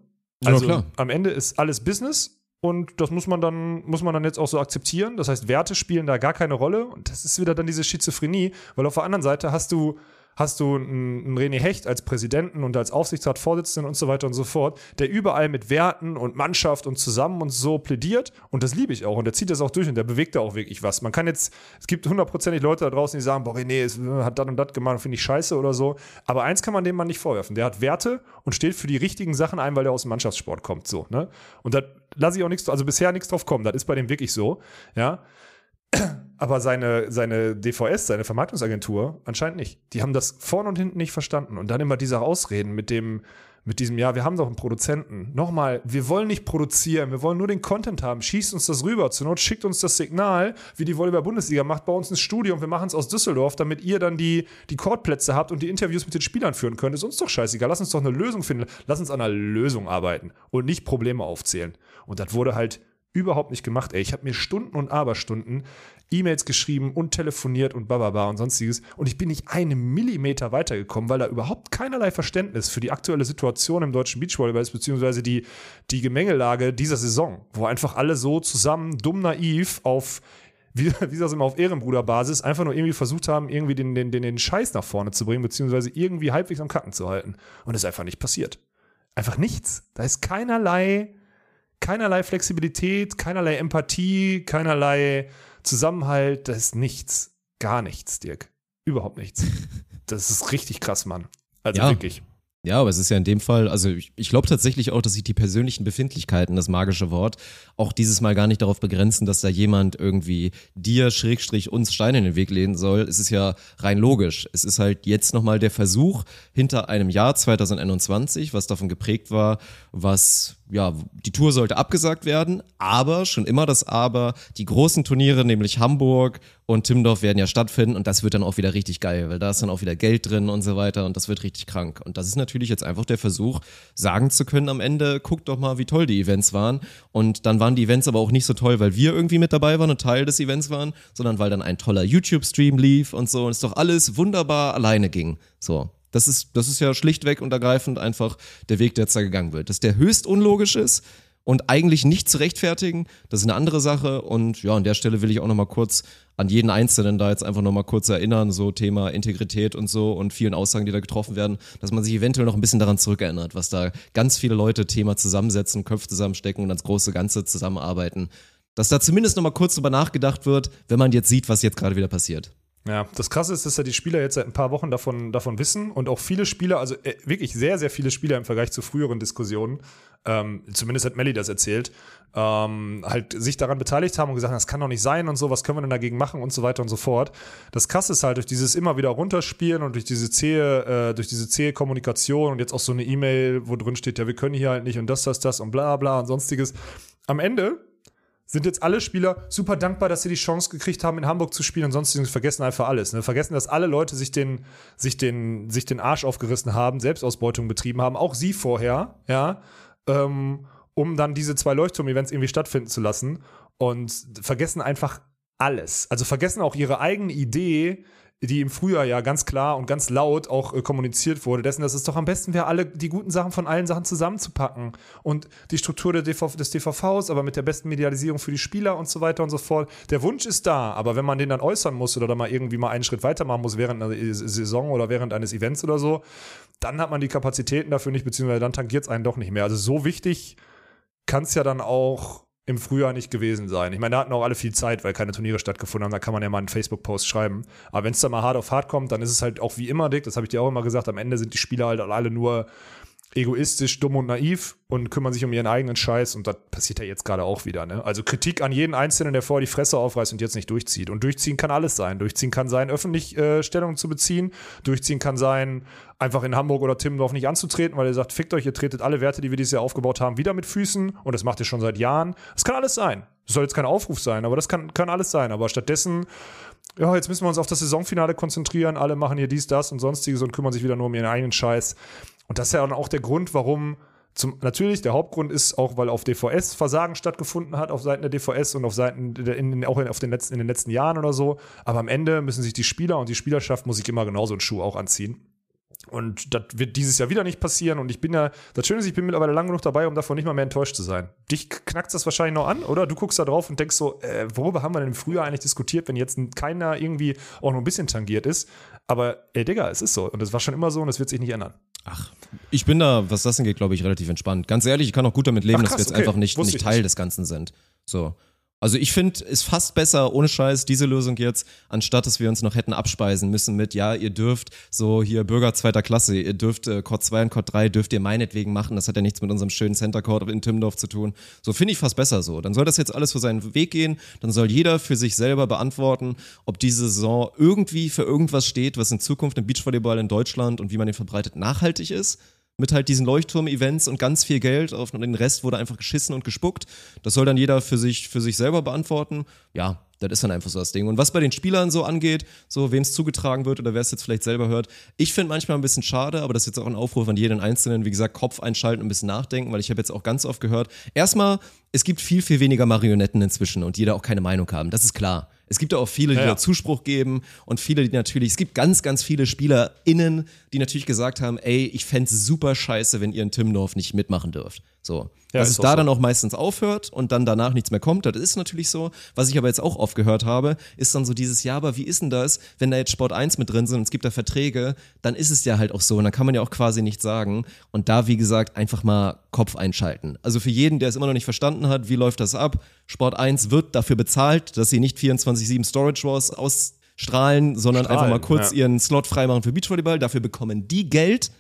Ja, Also klar. am Ende ist alles Business und das muss man dann, muss man dann jetzt auch so akzeptieren. Das heißt, Werte spielen da gar keine Rolle und das ist wieder dann diese Schizophrenie, weil auf der anderen Seite hast du hast du einen, René Hecht als Präsidenten und als Aufsichtsratsvorsitzenden und so weiter und so fort, der überall mit Werten und Mannschaft und zusammen und so plädiert und das liebe ich auch und der zieht das auch durch und der bewegt da auch wirklich was. Man kann jetzt, es gibt hundertprozentig Leute da draußen, die sagen, boah René es hat das und das gemacht, finde ich scheiße oder so, aber eins kann man dem Mann nicht vorwerfen, der hat Werte und steht für die richtigen Sachen ein, weil der aus dem Mannschaftssport kommt, so, ne? Und da lasse ich auch nichts, also bisher nichts drauf kommen, das ist bei dem wirklich so, ja. Aber seine, seine DVS, seine Vermarktungsagentur, anscheinend nicht. Die haben das vorne und hinten nicht verstanden. Und dann immer diese Ausreden mit dem, mit diesem, ja, wir haben doch einen Produzenten. Nochmal, wir wollen nicht produzieren, wir wollen nur den Content haben. Schießt uns das rüber. Zur Not schickt uns das Signal, wie die Volleyball-Bundesliga macht, bei uns ein Studio und wir machen es aus Düsseldorf, damit ihr dann die, die Courtplätze habt und die Interviews mit den Spielern führen könnt. Ist uns doch scheißegal. Lass uns doch eine Lösung finden. Lass uns an einer Lösung arbeiten und nicht Probleme aufzählen. Und das wurde halt überhaupt nicht gemacht, ey. Ich habe mir Stunden und Aberstunden E-Mails geschrieben und telefoniert und bababa und sonstiges. Und ich bin nicht einen Millimeter weitergekommen, weil da überhaupt keinerlei Verständnis für die aktuelle Situation im deutschen Beachvolleyball ist, beziehungsweise die, die Gemengelage dieser Saison, wo einfach alle so zusammen dumm naiv auf wie, wie das immer auf Ehrenbruderbasis einfach nur irgendwie versucht haben, irgendwie den, den, den, den Scheiß nach vorne zu bringen, beziehungsweise irgendwie halbwegs am Kacken zu halten. Und das ist einfach nicht passiert. Einfach nichts. Da ist keinerlei, keinerlei Flexibilität, keinerlei Empathie, keinerlei Zusammenhalt. Da ist nichts. Gar nichts, Dirk. Überhaupt nichts. Das ist richtig krass, Mann. Also Ja. wirklich. Ja, aber es ist ja in dem Fall, also ich, ich glaube tatsächlich auch, dass sich die persönlichen Befindlichkeiten, das magische Wort, auch dieses Mal gar nicht darauf begrenzen, dass da jemand irgendwie dir, Schrägstrich, uns Steine in den Weg lehnen soll. Es ist ja rein logisch. Es ist halt jetzt nochmal der Versuch, hinter einem Jahr 2021, was davon geprägt war, was, ja, die Tour sollte abgesagt werden, aber schon immer das Aber, die großen Turniere, nämlich Hamburg und Timmendorf werden ja stattfinden und das wird dann auch wieder richtig geil, weil da ist dann auch wieder Geld drin und so weiter und das wird richtig krank. Und das ist natürlich jetzt einfach der Versuch, sagen zu können am Ende, guckt doch mal, wie toll die Events waren. Und dann waren die Events aber auch nicht so toll, weil wir irgendwie mit dabei waren und Teil des Events waren, sondern weil dann ein toller YouTube-Stream lief und so und es doch alles wunderbar alleine ging. So. Das ist, das ist ja schlichtweg und ergreifend einfach der Weg, der jetzt da gegangen wird. Dass der höchst unlogisch ist und eigentlich nicht zu rechtfertigen, das ist eine andere Sache. Und ja, an der Stelle will ich auch nochmal kurz an jeden Einzelnen da jetzt einfach nochmal kurz erinnern, so Thema Integrität und so und vielen Aussagen, die da getroffen werden, dass man sich eventuell noch ein bisschen daran zurückerinnert, was da ganz viele Leute Thema zusammensetzen, Köpfe zusammenstecken und ans große Ganze zusammenarbeiten. Dass da zumindest nochmal kurz drüber nachgedacht wird, wenn man jetzt sieht, was jetzt gerade wieder passiert. Ja, das Krasse ist, dass ja die Spieler jetzt seit ein paar Wochen davon, davon wissen und auch viele Spieler, also äh, wirklich sehr, sehr viele Spieler im Vergleich zu früheren Diskussionen, ähm, zumindest hat Melly das erzählt, ähm, halt sich daran beteiligt haben und gesagt haben, das kann doch nicht sein und so, was können wir denn dagegen machen und so weiter und so fort. Das Krasse ist halt durch dieses immer wieder runterspielen und durch diese zähe, äh, durch diese zähe Kommunikation und jetzt auch so eine E-Mail, wo drin steht, ja, wir können hier halt nicht und das, das, das und bla bla und sonstiges. Am Ende sind jetzt alle Spieler super dankbar, dass sie die Chance gekriegt haben, in Hamburg zu spielen und sonstiges vergessen einfach alles. Ne? Vergessen, dass alle Leute sich den, sich den, sich den Arsch aufgerissen haben, Selbstausbeutung betrieben haben, auch sie vorher, ja, ähm, um dann diese zwei Leuchtturm-Events irgendwie stattfinden zu lassen und vergessen einfach alles. Also vergessen auch ihre eigene Idee, die im Frühjahr ja ganz klar und ganz laut auch äh, kommuniziert wurde, dessen, dass es doch am besten wäre, alle die guten Sachen von allen Sachen zusammenzupacken und die Struktur DV, des DVVs, aber mit der besten Medialisierung für die Spieler und so weiter und so fort. Der Wunsch ist da, aber wenn man den dann äußern muss oder dann mal irgendwie mal einen Schritt weitermachen muss während einer Saison oder während eines Events oder so, dann hat man die Kapazitäten dafür nicht, beziehungsweise dann tangiert es einen doch nicht mehr. Also so wichtig kann es ja dann auch im Frühjahr nicht gewesen sein. Ich meine, da hatten auch alle viel Zeit, weil keine Turniere stattgefunden haben. Da kann man ja mal einen Facebook-Post schreiben. Aber wenn es dann mal hart auf hart kommt, dann ist es halt auch wie immer, Dick, das habe ich dir auch immer gesagt, am Ende sind die Spieler halt alle nur egoistisch, dumm und naiv und kümmern sich um ihren eigenen Scheiß und das passiert ja jetzt gerade auch wieder. Ne? Also Kritik an jeden Einzelnen, der vorher die Fresse aufreißt und jetzt nicht durchzieht. Und durchziehen kann alles sein. Durchziehen kann sein, öffentlich äh, Stellung zu beziehen. Durchziehen kann sein, einfach in Hamburg oder Timmendorf nicht anzutreten, weil ihr sagt, fickt euch, ihr tretet alle Werte, die wir dieses Jahr aufgebaut haben, wieder mit Füßen und das macht ihr schon seit Jahren. Das kann alles sein. Das soll jetzt kein Aufruf sein, aber das kann, kann alles sein. Aber stattdessen ja, jetzt müssen wir uns auf das Saisonfinale konzentrieren, alle machen hier dies, das und sonstiges und kümmern sich wieder nur um ihren eigenen Scheiß. Und das ist ja dann auch der Grund, warum zum, natürlich, der Hauptgrund ist auch, weil auf DVS Versagen stattgefunden hat, auf Seiten der DVS und auf Seiten, der, in, auch in, auf den letzten, in den letzten Jahren oder so. Aber am Ende müssen sich die Spieler und die Spielerschaft muss sich immer genauso einen Schuh auch anziehen. Und das wird dieses Jahr wieder nicht passieren. Und ich bin ja, das Schöne ist, ich bin mittlerweile lang genug dabei, um davon nicht mal mehr enttäuscht zu sein. Dich knackt das wahrscheinlich noch an, oder? Du guckst da drauf und denkst so, äh, worüber haben wir denn im Frühjahr eigentlich diskutiert, wenn jetzt keiner irgendwie auch nur ein bisschen tangiert ist? Aber ey, Digga, es ist so. Und es war schon immer so und es wird sich nicht ändern. Ach, ich bin da, was das angeht, glaube ich, relativ entspannt. Ganz ehrlich, ich kann auch gut damit leben, Ach, dass krass, wir jetzt okay. einfach nicht, nicht ich Teil nicht. des Ganzen sind. So. Also ich finde, es fast besser, ohne Scheiß, diese Lösung jetzt, anstatt dass wir uns noch hätten abspeisen müssen mit, ja, ihr dürft so hier Bürger zweiter Klasse, ihr dürft äh, Court 2 und Court 3 dürft ihr meinetwegen machen, das hat ja nichts mit unserem schönen Center Court in Timmendorf zu tun. So finde ich fast besser so. Dann soll das jetzt alles für seinen Weg gehen, dann soll jeder für sich selber beantworten, ob diese Saison irgendwie für irgendwas steht, was in Zukunft im Beachvolleyball in Deutschland und wie man den verbreitet nachhaltig ist mit halt diesen Leuchtturm-Events und ganz viel Geld. Auf den Rest wurde einfach geschissen und gespuckt. Das soll dann jeder für sich, für sich selber beantworten. Ja, das ist dann einfach so das Ding. Und was bei den Spielern so angeht, so wem es zugetragen wird oder wer es jetzt vielleicht selber hört, ich finde manchmal ein bisschen schade, aber das ist jetzt auch ein Aufruf an jeden Einzelnen, wie gesagt, Kopf einschalten, ein bisschen nachdenken, weil ich habe jetzt auch ganz oft gehört, erstmal, es gibt viel, viel weniger Marionetten inzwischen und jeder auch keine Meinung haben. Das ist klar. Es gibt ja auch viele, die Ja, da Zuspruch geben und viele, die natürlich, es gibt ganz, ganz viele SpielerInnen, die natürlich gesagt haben, ey, ich fänd's super scheiße, wenn ihr in Timmendorf nicht mitmachen dürft. So. Ja, Dass es da so. dann auch meistens aufhört und dann danach nichts mehr kommt, das ist natürlich so. Was ich aber jetzt auch oft gehört habe, ist dann so dieses, ja, aber wie ist denn das, wenn da jetzt Sport 1 mit drin sind und es gibt da Verträge, dann ist es ja halt auch so und dann kann man ja auch quasi nichts sagen. Und da, wie gesagt, einfach mal Kopf einschalten. Also für jeden, der es immer noch nicht verstanden hat, wie läuft das ab? Sport 1 wird dafür bezahlt, dass sie nicht 24-7 Storage Wars ausstrahlen, sondern Strahlen, einfach mal kurz ja. ihren Slot freimachen für Beachvolleyball. Dafür bekommen die Geld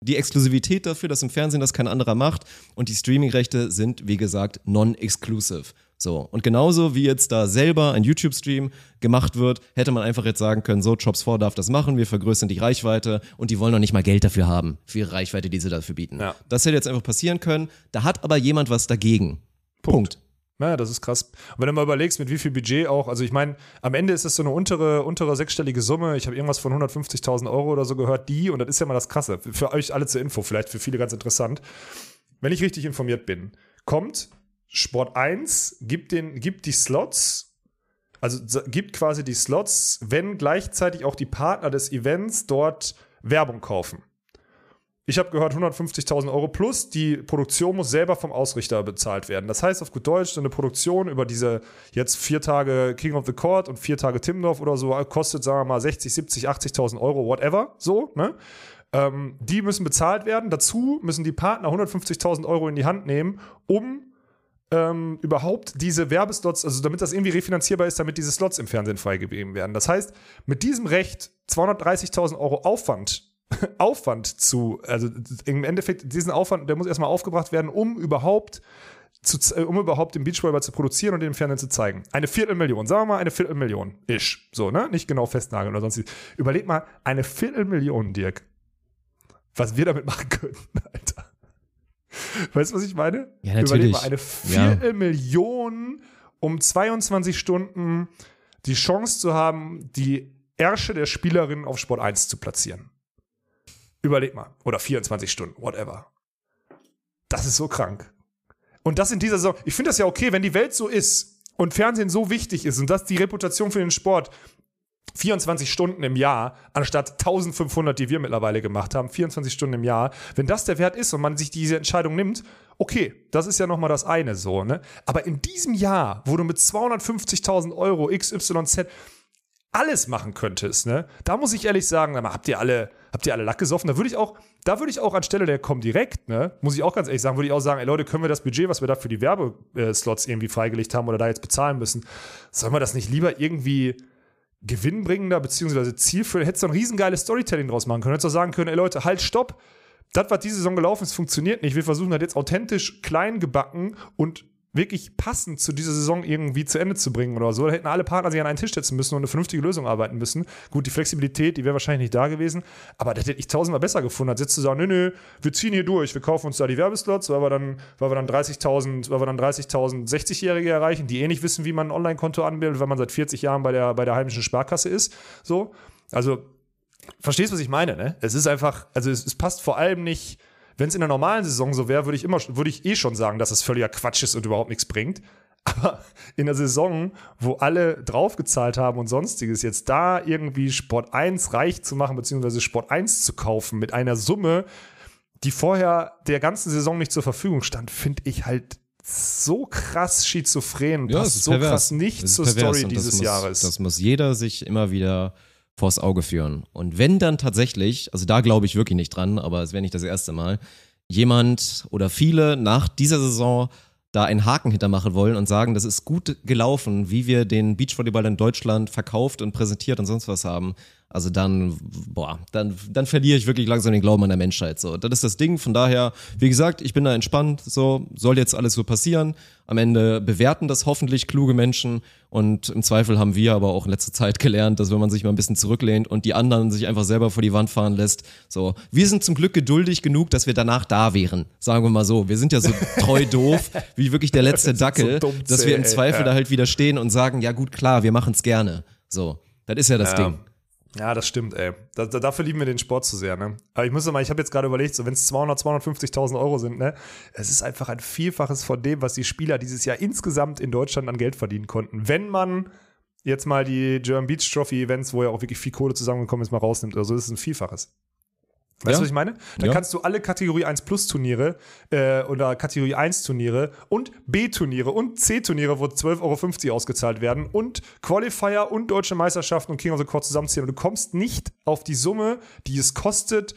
die Exklusivität dafür, dass im Fernsehen das kein anderer macht und die Streamingrechte sind, wie gesagt, non-exclusive. So, und genauso wie jetzt da selber ein YouTube-Stream gemacht wird, hätte man einfach jetzt sagen können, so, Jobs 4 darf das machen, wir vergrößern die Reichweite und die wollen noch nicht mal Geld dafür haben, für ihre Reichweite, die sie dafür bieten. Ja. Das hätte jetzt einfach passieren können, da hat aber jemand was dagegen. Punkt. Ja, das ist krass. Und wenn du mal überlegst, mit wie viel Budget auch, also ich meine, am Ende ist es so eine untere, untere sechsstellige Summe. Ich habe irgendwas von 150.000 Euro oder so gehört, die, und das ist ja mal das Krasse, für, euch alle zur Info, vielleicht für viele ganz interessant. Wenn ich richtig informiert bin, kommt Sport 1, gibt, den, gibt die Slots, also gibt quasi die Slots, wenn gleichzeitig auch die Partner des Events dort Werbung kaufen. Ich habe gehört 150.000 Euro plus. Die Produktion muss selber vom Ausrichter bezahlt werden. Das heißt auf gut Deutsch, so eine Produktion über diese jetzt vier Tage King of the Court und vier Tage Timdorf oder so kostet, sagen wir mal, 60, 70, 80.000 Euro, whatever. So, ne? Ähm, die müssen bezahlt werden. Dazu müssen die Partner 150.000 Euro in die Hand nehmen, um ähm, überhaupt diese Werbeslots, also damit das irgendwie refinanzierbar ist, damit diese Slots im Fernsehen freigegeben werden. Das heißt, mit diesem Recht 230.000 Euro Aufwand, Aufwand zu, also im Endeffekt diesen Aufwand, der muss erstmal aufgebracht werden, um überhaupt zu, äh, um überhaupt den Beachvolleyball zu produzieren und den im Fernsehen zu zeigen. Eine Viertelmillion, sagen wir mal eine Viertelmillion. Ish. So, ne? Nicht genau festnageln oder sonst. Überleg mal, eine Viertelmillion, Dirk. Was wir damit machen könnten, Alter. Weißt du, was ich meine? Ja, Überleg natürlich. mal, eine Ja. Viertelmillion, um 22 Stunden die Chance zu haben, die Ärsche der Spielerin auf Sport 1 zu platzieren. Überleg mal. Oder 24 Stunden, whatever. Das ist so krank. Und das in dieser Saison. Ich finde das ja okay, wenn die Welt so ist und Fernsehen so wichtig ist und das die Reputation für den Sport 24 Stunden im Jahr, anstatt 1500, die wir mittlerweile gemacht haben, 24 Stunden im Jahr, wenn das der Wert ist und man sich diese Entscheidung nimmt, okay, das ist ja nochmal das eine so, ne? Aber in diesem Jahr, wo du mit 250.000 Euro XYZ alles machen könntest, ne? Da muss ich ehrlich sagen, habt ihr alle, habt ihr alle Lack gesoffen? Da würde ich auch, da würde ich auch anstelle der Comdirect, ne, muss ich auch ganz ehrlich sagen, würde ich auch sagen, ey Leute, können wir das Budget, was wir da für die Werbeslots irgendwie freigelegt haben oder da jetzt bezahlen müssen, sollen wir das nicht lieber irgendwie gewinnbringender beziehungsweise zielführend, hättest du ein riesengeiles Storytelling draus machen können, hättest du sagen können, ey Leute, halt, stopp, das, was diese Saison gelaufen ist, funktioniert nicht. Wir versuchen das jetzt authentisch klein gebacken und wirklich passend zu dieser Saison irgendwie zu Ende zu bringen oder so. Da hätten alle Partner sich an einen Tisch setzen müssen und eine vernünftige Lösung arbeiten müssen. Gut, die Flexibilität, die wäre wahrscheinlich nicht da gewesen, aber das hätte ich tausendmal besser gefunden, als jetzt zu sagen, nö, nö, wir ziehen hier durch, wir kaufen uns da die Werbeslots, weil wir dann, dann 30.000, weil wir dann 30.000 60-Jährige erreichen, die eh nicht wissen, wie man ein Online-Konto anbildet, weil man seit 40 Jahren bei der, bei der heimischen Sparkasse ist. So. Also, verstehst, was ich meine, ne? Es ist einfach, also es, es passt vor allem nicht, wenn es in der normalen Saison so wäre, würde ich immer, würde ich eh schon sagen, dass es völliger Quatsch ist und überhaupt nichts bringt. Aber in der Saison, wo alle draufgezahlt haben und sonstiges, jetzt da irgendwie Sport 1 reich zu machen, beziehungsweise Sport 1 zu kaufen mit einer Summe, die vorher der ganzen Saison nicht zur Verfügung stand, finde ich halt so krass schizophren, Ja, passt ist so pervers. krass nicht zur pervers Story dieses muss, Jahres. Das muss jeder sich immer wieder vors Auge führen. Und wenn dann tatsächlich, also da glaube ich wirklich nicht dran, aber es wäre nicht das erste Mal, jemand oder viele nach dieser Saison da einen Haken hintermachen wollen und sagen, das ist gut gelaufen, wie wir den Beachvolleyball in Deutschland verkauft und präsentiert und sonst was haben. Also dann, boah, dann, dann verliere ich wirklich langsam den Glauben an der Menschheit. So, das ist das Ding. Von daher, wie gesagt, ich bin da entspannt. So soll jetzt alles so passieren. Am Ende bewerten das hoffentlich kluge Menschen und im Zweifel haben wir aber auch in letzter Zeit gelernt, dass wenn man sich mal ein bisschen zurücklehnt und die anderen sich einfach selber vor die Wand fahren lässt, so, wir sind zum Glück geduldig genug, dass wir danach da wären. Sagen wir mal so. Wir sind ja so treu doof, wie wirklich der letzte Dackel, dumm dass wir im Zweifel ja. da halt wieder stehen und sagen, ja gut, klar, wir machen's gerne. So, das ist ja das Ja. Ding. Ja, das stimmt, ey. Da, da, dafür lieben wir den Sport zu sehr, ne? Aber ich muss mal, ich habe jetzt gerade überlegt, so wenn es 200, 250.000 Euro sind, ne? Es ist einfach ein Vielfaches von dem, was die Spieler dieses Jahr insgesamt in Deutschland an Geld verdienen konnten. Wenn man jetzt mal die German Beach Trophy Events, wo ja auch wirklich viel Kohle zusammengekommen ist, mal rausnimmt oder so, das ist ein Vielfaches. Weißt Ja. du, was ich meine? Dann Ja. kannst du alle Kategorie 1 Plus Turniere äh, oder Kategorie 1 Turniere und B-Turniere und C-Turniere, wo 12,50 Euro ausgezahlt werden und Qualifier und Deutsche Meisterschaften und King of the Court zusammenziehen. Und du kommst nicht auf die Summe, die es kostet,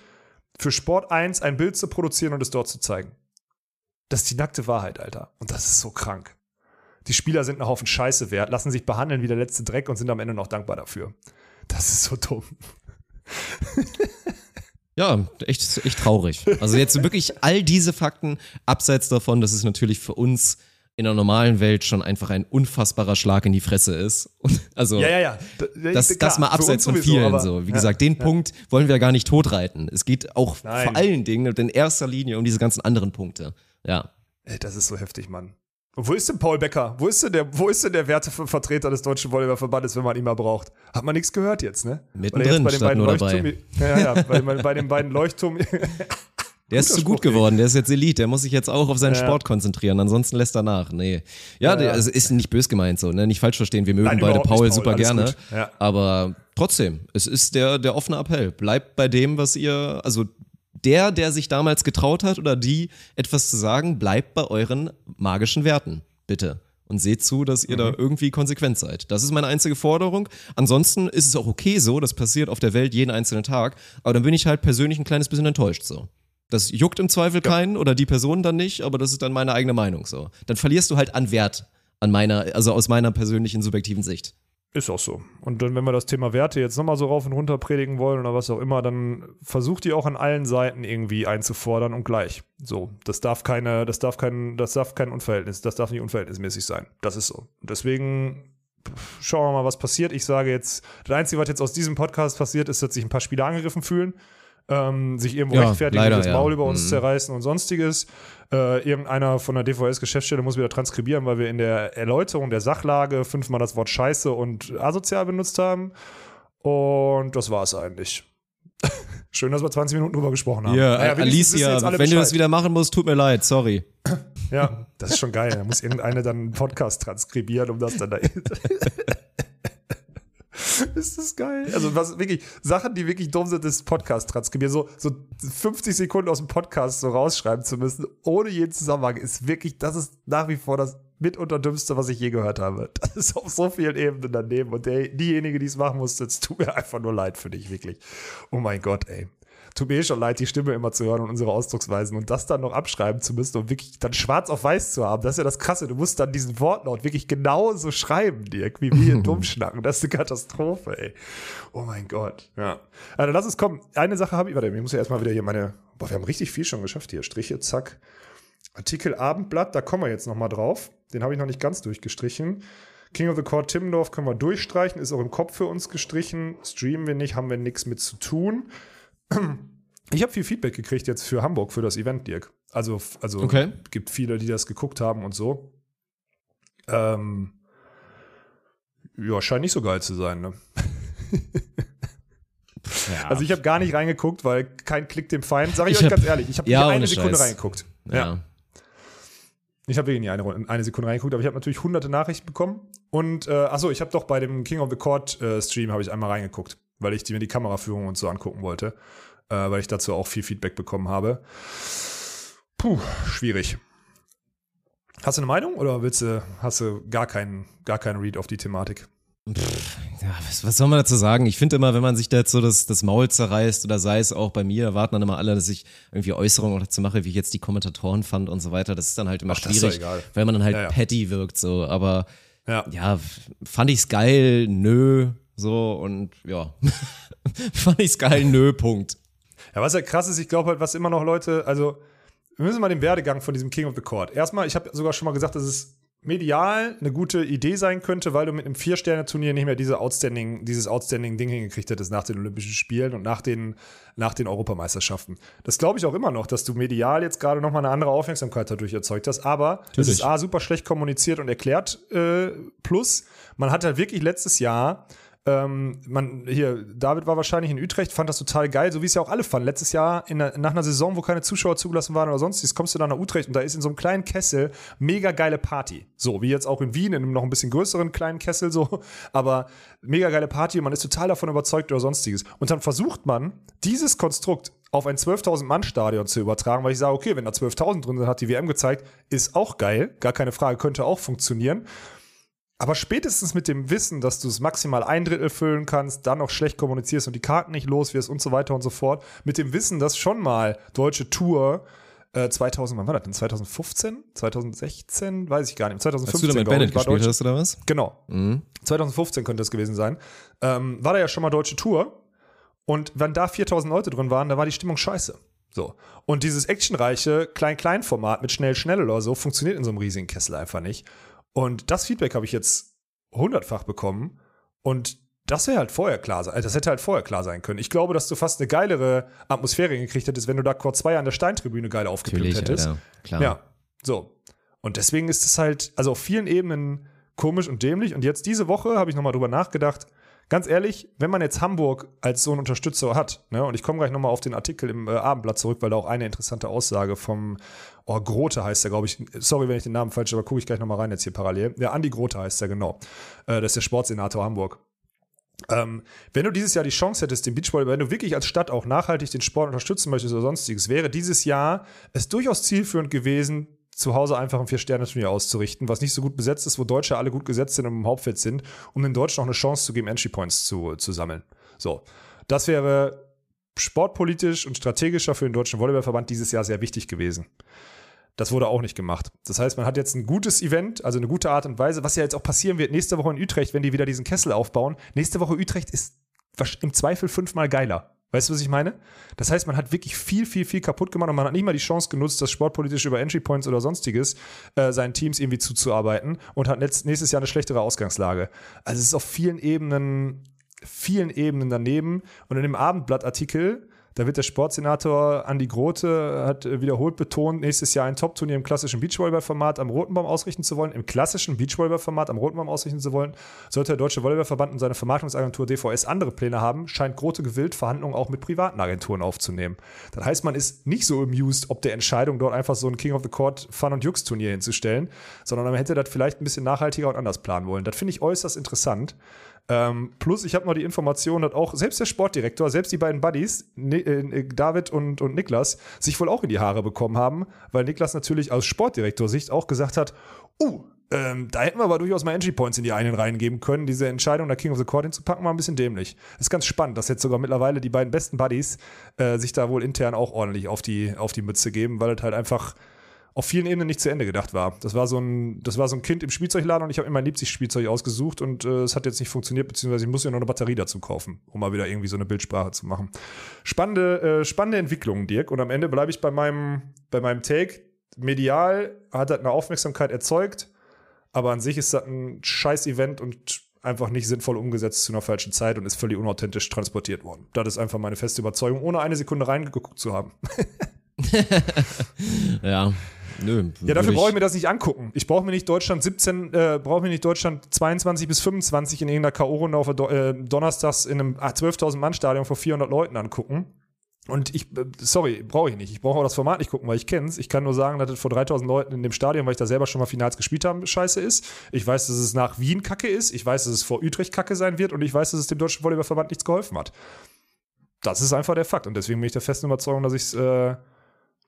für Sport 1 ein Bild zu produzieren und es dort zu zeigen. Das ist die nackte Wahrheit, Alter. Und das ist so krank. Die Spieler sind einen Haufen Scheiße wert, lassen sich behandeln wie der letzte Dreck und sind am Ende noch dankbar dafür. Das ist so dumm. Ja, echt, echt traurig. Also jetzt wirklich all diese Fakten, abseits davon, dass es natürlich für uns in der normalen Welt schon einfach ein unfassbarer Schlag in die Fresse ist. Und also Ja, ja, ja. das, Klar, das mal abseits uns von sowieso, vielen aber- so. Wie ja. gesagt, den Punkt wollen wir gar nicht totreiten. Es geht auch Nein. vor allen Dingen und in erster Linie um diese ganzen anderen Punkte. Ja. Ey, das ist so heftig, Mann. Wo ist denn Paul Becker? Wo ist denn der, wo ist denn der Wertevertreter des Deutschen Volleyballverbandes, wenn man ihn mal braucht? Hat man nichts gehört jetzt, ne? Mittendrin, jetzt statt nur dabei. Leuchtturm- Ja, ja, bei, bei, bei den beiden Leuchtturm. Der ist zu gut geworden, der ist jetzt Elite, der muss sich jetzt auch auf seinen Ja. Sport konzentrieren, ansonsten lässt er nach. Nee. Ja, Ja, der, also ist nicht bös gemeint so, ne? Nicht falsch verstehen, wir mögen Nein, beide Paul Paul, super gerne. Ja. Aber trotzdem, es ist der, der offene Appell. Bleibt bei dem, was ihr, also der, der sich damals getraut hat oder die etwas zu sagen, bleibt bei euren magischen Werten. Bitte. Und seht zu, dass ihr da Mhm. irgendwie konsequent seid. Das ist meine einzige Forderung. Ansonsten ist es auch okay so, das passiert auf der Welt jeden einzelnen Tag. Aber dann bin ich halt persönlich ein kleines bisschen enttäuscht so. Das juckt im Zweifel keinen oder die Person dann nicht, aber das ist dann meine eigene Meinung so. Dann verlierst du halt an Wert an meiner, also aus meiner persönlichen subjektiven Sicht. Ist auch so. Und dann, wenn wir das Thema Werte jetzt nochmal so rauf und runter predigen wollen oder was auch immer, dann versucht die auch an allen Seiten irgendwie einzufordern und gleich. So, das darf keine, das darf kein, das darf kein Unverhältnis, das darf nicht unverhältnismäßig sein. Das ist so. Deswegen schauen wir mal, was passiert. Ich sage jetzt, das Einzige, was jetzt aus diesem Podcast passiert, ist, dass sich ein paar Spieler angegriffen fühlen. Ähm, sich irgendwo Ja, rechtfertigen, leider, das ja. Maul über uns Mhm. zerreißen und sonstiges. Äh, irgendeiner von der DVS-Geschäftsstelle muss wieder transkribieren, weil wir in der Erläuterung der Sachlage fünfmal das Wort Scheiße und asozial benutzt haben. Und das war's eigentlich. Schön, dass wir 20 Minuten drüber gesprochen haben. Ja, Naja, wissen Alicia, wenn du das Bescheid. wieder machen musst, tut mir leid, sorry. Ja, das ist schon geil. Da muss irgendeine dann einen Podcast transkribieren, um das dann da. ist das geil? Also, was wirklich, Sachen, die wirklich dumm sind, ist Podcast transkribieren. So, so 50 Sekunden aus dem Podcast so rausschreiben zu müssen, ohne jeden Zusammenhang, ist wirklich, das ist nach wie vor das mitunter dümmste, was ich je gehört habe. Das ist auf so vielen Ebenen daneben. Und der, diejenige, die es machen musste, es tut mir einfach nur leid für dich, wirklich. Oh mein Gott, ey tut mir eh schon leid, die Stimme immer zu hören und unsere Ausdrucksweisen und das dann noch abschreiben zu müssen und wirklich dann schwarz auf weiß zu haben. Das ist ja das Krasse. Du musst dann diesen Wortlaut wirklich genauso schreiben, Dirk, wie wir hier dumm schnacken. Das ist eine Katastrophe, ey. Oh mein Gott. Ja. Also lass es kommen. Eine Sache habe ich, warte, ich muss ja erstmal wieder hier meine, boah, wir haben richtig viel schon geschafft hier. Striche, zack. Artikel Abendblatt, da kommen wir jetzt nochmal drauf. Den habe ich noch nicht ganz durchgestrichen. King of the Court Timmendorf können wir durchstreichen, ist auch im Kopf für uns gestrichen. Streamen wir nicht, haben wir nichts mit zu tun. Ich habe viel Feedback gekriegt jetzt für Hamburg, für das Event, Dirk. Also, also Okay. gibt viele, die das geguckt haben und so. Ähm, ja, scheint nicht so geil zu sein, ne? Also ich habe gar nicht reingeguckt, weil kein Klick dem Feind. Sag ich, Ich euch hab- ganz ehrlich, ich habe Ja, eine Sekunde Scheiß. reingeguckt. Ja. Ich habe wirklich nie eine, eine Sekunde reingeguckt, aber ich habe natürlich hunderte Nachrichten bekommen. Und, äh, achso, ich habe doch bei dem King of the Court äh, Stream habe ich einmal reingeguckt, weil ich die, mir die Kameraführung und so angucken wollte, äh, weil ich dazu auch viel Feedback bekommen habe. Puh, schwierig. Hast du eine Meinung oder willst du, hast du gar keinen, gar keinen Read auf die Thematik? Ja, was, was soll man dazu sagen? Ich finde immer, wenn man sich da jetzt so das, das Maul zerreißt oder sei es auch bei mir, erwarten dann immer alle, dass ich irgendwie Äußerungen auch dazu mache, wie ich jetzt die Kommentatoren fand und so weiter. Das ist dann halt immer Ach, schwierig, weil man dann halt Ja, ja. petty wirkt so. Aber Ja. ja, fand ich's geil, nö, so und ja, fand ich's geil, nö, Punkt. Ja, was ja krass ist, ich glaube halt, was immer noch Leute, also wir müssen mal den Werdegang von diesem King of the Court. Erstmal, ich habe sogar schon mal gesagt, dass es medial eine gute Idee sein könnte, weil du mit einem Vier-Sterne-Turnier nicht mehr diese outstanding, dieses outstanding Ding hingekriegt hättest nach den Olympischen Spielen und nach den, nach den Europameisterschaften. Das glaube ich auch immer noch, dass du medial jetzt gerade nochmal eine andere Aufmerksamkeit dadurch erzeugt hast. Aber es Natürlich. ist A, super schlecht kommuniziert und erklärt. Äh, plus, man hat halt wirklich letztes Jahr ähm, man, hier, David war wahrscheinlich in Utrecht, fand das total geil, so wie es ja auch alle fanden. Letztes Jahr in nach einer Saison, wo keine Zuschauer zugelassen waren oder sonstiges, kommst du dann nach Utrecht und da ist in so einem kleinen Kessel mega geile Party. So, wie jetzt auch in Wien, in einem noch ein bisschen größeren kleinen Kessel so, aber mega geile Party und man ist total davon überzeugt oder sonstiges. Und dann versucht man, dieses Konstrukt auf ein 12.000 Mann Stadion zu übertragen, weil ich sage, okay, wenn da 12.000 drin sind, hat die WM gezeigt, ist auch geil, gar keine Frage, könnte auch funktionieren. Aber spätestens mit dem Wissen, dass du es maximal ein Drittel füllen kannst, dann noch schlecht kommunizierst und die Karten nicht los wirst und so weiter und so fort, mit dem Wissen, dass schon mal deutsche Tour äh, 2000, wann war das denn? 2015? 2016? Weiß ich gar nicht. 2015. Als du da mit Bennett ich, gespielt Deutsch- hast, oder was? Genau. 2015 könnte es gewesen sein. Ähm, war da ja schon mal deutsche Tour. Und wenn da 4000 Leute drin waren, da war die Stimmung scheiße. So. Und dieses actionreiche Klein-Klein-Format mit schnell-schnell oder so funktioniert in so einem riesigen Kessel einfach nicht. Und das Feedback habe ich jetzt hundertfach bekommen. Und das wäre halt vorher klar sein. Also das hätte halt vorher klar sein können. Ich glaube, dass du fast eine geilere Atmosphäre gekriegt hättest, wenn du da Quad 2 an der Steintribüne geil aufgepimpt hättest. Alter. Klar. Ja, so. Und deswegen ist es halt, also auf vielen Ebenen komisch und dämlich. Und jetzt diese Woche habe ich nochmal drüber nachgedacht. Ganz ehrlich, wenn man jetzt Hamburg als so einen Unterstützer hat, ne, und ich komme gleich nochmal auf den Artikel im äh, Abendblatt zurück, weil da auch eine interessante Aussage vom, oh, Grote heißt der, glaube ich, sorry, wenn ich den Namen falsch, aber gucke ich gleich nochmal rein jetzt hier parallel. Ja, Andi Grote heißt der, genau. Äh, das ist der Sportsenator Hamburg. Ähm, wenn du dieses Jahr die Chance hättest, den Beachvolleyball, wenn du wirklich als Stadt auch nachhaltig den Sport unterstützen möchtest oder sonstiges, wäre dieses Jahr es durchaus zielführend gewesen, zu Hause einfach ein Vier-Sterne-Turnier auszurichten, was nicht so gut besetzt ist, wo Deutsche alle gut gesetzt sind und im Hauptfeld sind, um den Deutschen noch eine Chance zu geben, Entry Points zu, zu sammeln. So. Das wäre sportpolitisch und strategischer für den Deutschen Volleyballverband dieses Jahr sehr wichtig gewesen. Das wurde auch nicht gemacht. Das heißt, man hat jetzt ein gutes Event, also eine gute Art und Weise, was ja jetzt auch passieren wird nächste Woche in Utrecht, wenn die wieder diesen Kessel aufbauen. Nächste Woche Utrecht ist im Zweifel fünfmal geiler. Weißt du, was ich meine? Das heißt, man hat wirklich viel, viel, viel kaputt gemacht und man hat nicht mal die Chance genutzt, das sportpolitisch über Entry Points oder sonstiges äh, seinen Teams irgendwie zuzuarbeiten und hat nächstes Jahr eine schlechtere Ausgangslage. Also es ist auf vielen Ebenen, vielen Ebenen daneben. Und in dem Abendblattartikel, da wird der Sportsenator Andi Grote hat äh, wiederholt betont, nächstes Jahr ein Top-Turnier im klassischen Beachvolleyball-Format am Roten Baum ausrichten zu wollen. Im klassischen Beachvolleyball-Format am Roten Baum ausrichten zu wollen. Sollte der Deutsche Volleyballverband und seine Vermarktungsagentur DVS andere Pläne haben, scheint Grote gewillt, Verhandlungen auch mit privaten Agenturen aufzunehmen. Das heißt, man ist nicht so amused, ob der Entscheidung, dort einfach so ein King of the Court Fun- und Jux-Turnier hinzustellen, sondern man hätte das vielleicht ein bisschen nachhaltiger und anders planen wollen. Das finde ich äußerst interessant. Ähm, plus, ich habe noch die Information, dass auch selbst der Sportdirektor, selbst die beiden Buddies, Ni äh, David und, und Niklas, sich wohl auch in die Haare bekommen haben, weil Niklas natürlich aus Sportdirektor-Sicht auch gesagt hat, uh, ähm, da hätten wir aber durchaus mal Entry Points in die einen reingeben können. Diese Entscheidung, da King of the Court hinzupacken, war ein bisschen dämlich. ist ganz spannend, dass jetzt sogar mittlerweile die beiden besten Buddies äh, sich da wohl intern auch ordentlich auf die, auf die Mütze geben, weil es halt einfach auf vielen Ebenen nicht zu Ende gedacht war. Das war so ein, das war so ein Kind im Spielzeugladen und ich habe immer ein Leipzig-Spielzeug ausgesucht und äh, es hat jetzt nicht funktioniert, beziehungsweise ich muss ja noch eine Batterie dazu kaufen, um mal wieder irgendwie so eine Bildsprache zu machen. Spannende, äh, spannende Entwicklungen, Dirk. Und am Ende bleibe ich bei meinem, bei meinem Take. Medial hat das eine Aufmerksamkeit erzeugt, aber an sich ist das ein scheiß Event und einfach nicht sinnvoll umgesetzt zu einer falschen Zeit und ist völlig unauthentisch transportiert worden. Das ist einfach meine feste Überzeugung, ohne eine Sekunde reingeguckt zu haben. Ja, nö. Ja, dafür brauche ich mir das nicht angucken. Ich brauche mir nicht Deutschland 17, äh, brauche mir nicht Deutschland 22 bis 25 in irgendeiner K.O.-Runde auf äh, Donnerstags in einem ah, 12.000 Mann Stadion vor 400 Leuten angucken. Und ich, äh, sorry, brauche ich nicht. Ich brauche auch das Format nicht gucken, weil ich kenne es. Ich kann nur sagen, dass es vor 3000 Leuten in dem Stadion, weil ich da selber schon mal Finals gespielt habe, scheiße ist. Ich weiß, dass es nach Wien kacke ist. Ich weiß, dass es vor Utrecht kacke sein wird. Und ich weiß, dass es dem Deutschen Volleyballverband nichts geholfen hat. Das ist einfach der Fakt. Und deswegen bin ich der festen Überzeugung, dass ich es, äh,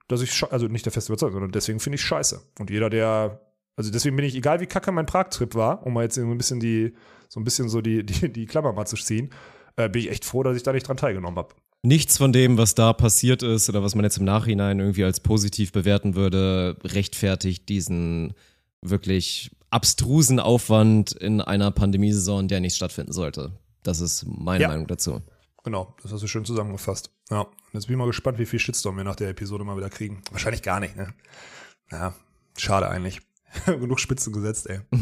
dass ich, also nicht der festen Überzeugung, sondern deswegen finde ich scheiße. Und jeder, der, also deswegen bin ich, egal wie kacke mein Prag-Trip war, um mal jetzt so ein bisschen die, so ein bisschen so die, die, die Klammer mal zu ziehen, äh, bin ich echt froh, dass ich da nicht dran teilgenommen habe. Nichts von dem, was da passiert ist oder was man jetzt im Nachhinein irgendwie als positiv bewerten würde, rechtfertigt diesen wirklich abstrusen Aufwand in einer Pandemiesaison, der nicht stattfinden sollte. Das ist meine Ja. Meinung dazu. Genau, das hast du schön zusammengefasst. Ja, jetzt bin ich mal gespannt, wie viel Shitstorm wir nach der Episode mal wieder kriegen. Wahrscheinlich gar nicht, ne? Ja, schade eigentlich. Genug Spitzen gesetzt, ey.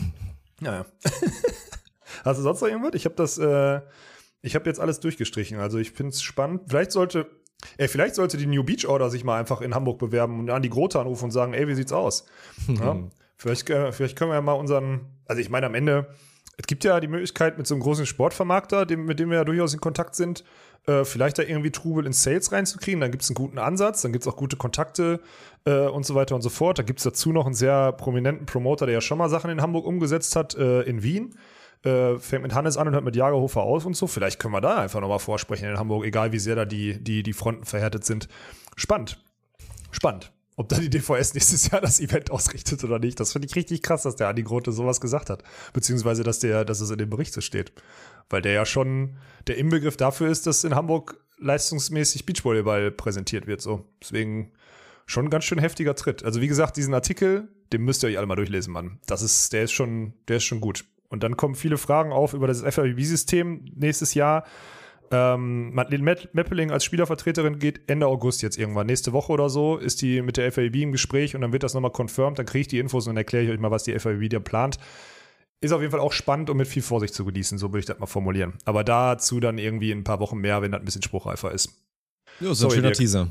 Naja. Hast du sonst noch irgendwas? Ich habe das, äh, ich habe jetzt alles durchgestrichen. Also ich finde es spannend. Vielleicht sollte, ey, vielleicht sollte die New Beach Order sich mal einfach in Hamburg bewerben und an die Grote anrufen und sagen, ey, wie sieht's aus? Ja, vielleicht, äh, vielleicht können wir ja mal unseren, also ich meine am Ende, es gibt ja die Möglichkeit mit so einem großen Sportvermarkter, dem, mit dem wir ja durchaus in Kontakt sind, äh, vielleicht da irgendwie Trubel in Sales reinzukriegen. Dann gibt es einen guten Ansatz, dann gibt es auch gute Kontakte äh, und so weiter und so fort. Da gibt es dazu noch einen sehr prominenten Promoter, der ja schon mal Sachen in Hamburg umgesetzt hat, äh, in Wien. Äh, fängt mit Hannes an und hört mit Jagerhofer auf und so. Vielleicht können wir da einfach nochmal vorsprechen in Hamburg, egal wie sehr da die, die, die Fronten verhärtet sind. Spannend. Spannend. Ob da die DVS nächstes Jahr das Event ausrichtet oder nicht. Das finde ich richtig krass, dass der Adi Grote sowas gesagt hat. Beziehungsweise, dass der, dass es in dem Bericht so steht. Weil der ja schon der Inbegriff dafür ist, dass in Hamburg leistungsmäßig Beachvolleyball präsentiert wird. So. Deswegen schon ein ganz schön heftiger Tritt. Also wie gesagt, diesen Artikel, den müsst ihr euch alle mal durchlesen, Mann. Das ist, der ist schon, der ist schon gut. Und dann kommen viele Fragen auf über das FIB-System nächstes Jahr. Ähm, Madeleine Meppeling als Spielervertreterin geht Ende August jetzt irgendwann. Nächste Woche oder so ist die mit der FIB im Gespräch und dann wird das nochmal confirmed. Dann kriege ich die Infos und dann erkläre ich euch mal, was die FIB da plant. Ist auf jeden Fall auch spannend und mit viel Vorsicht zu genießen, so würde ich das mal formulieren. Aber dazu dann irgendwie in ein paar Wochen mehr, wenn das ein bisschen spruchreifer ist. Ja, so ein schöner Dirk. Teaser.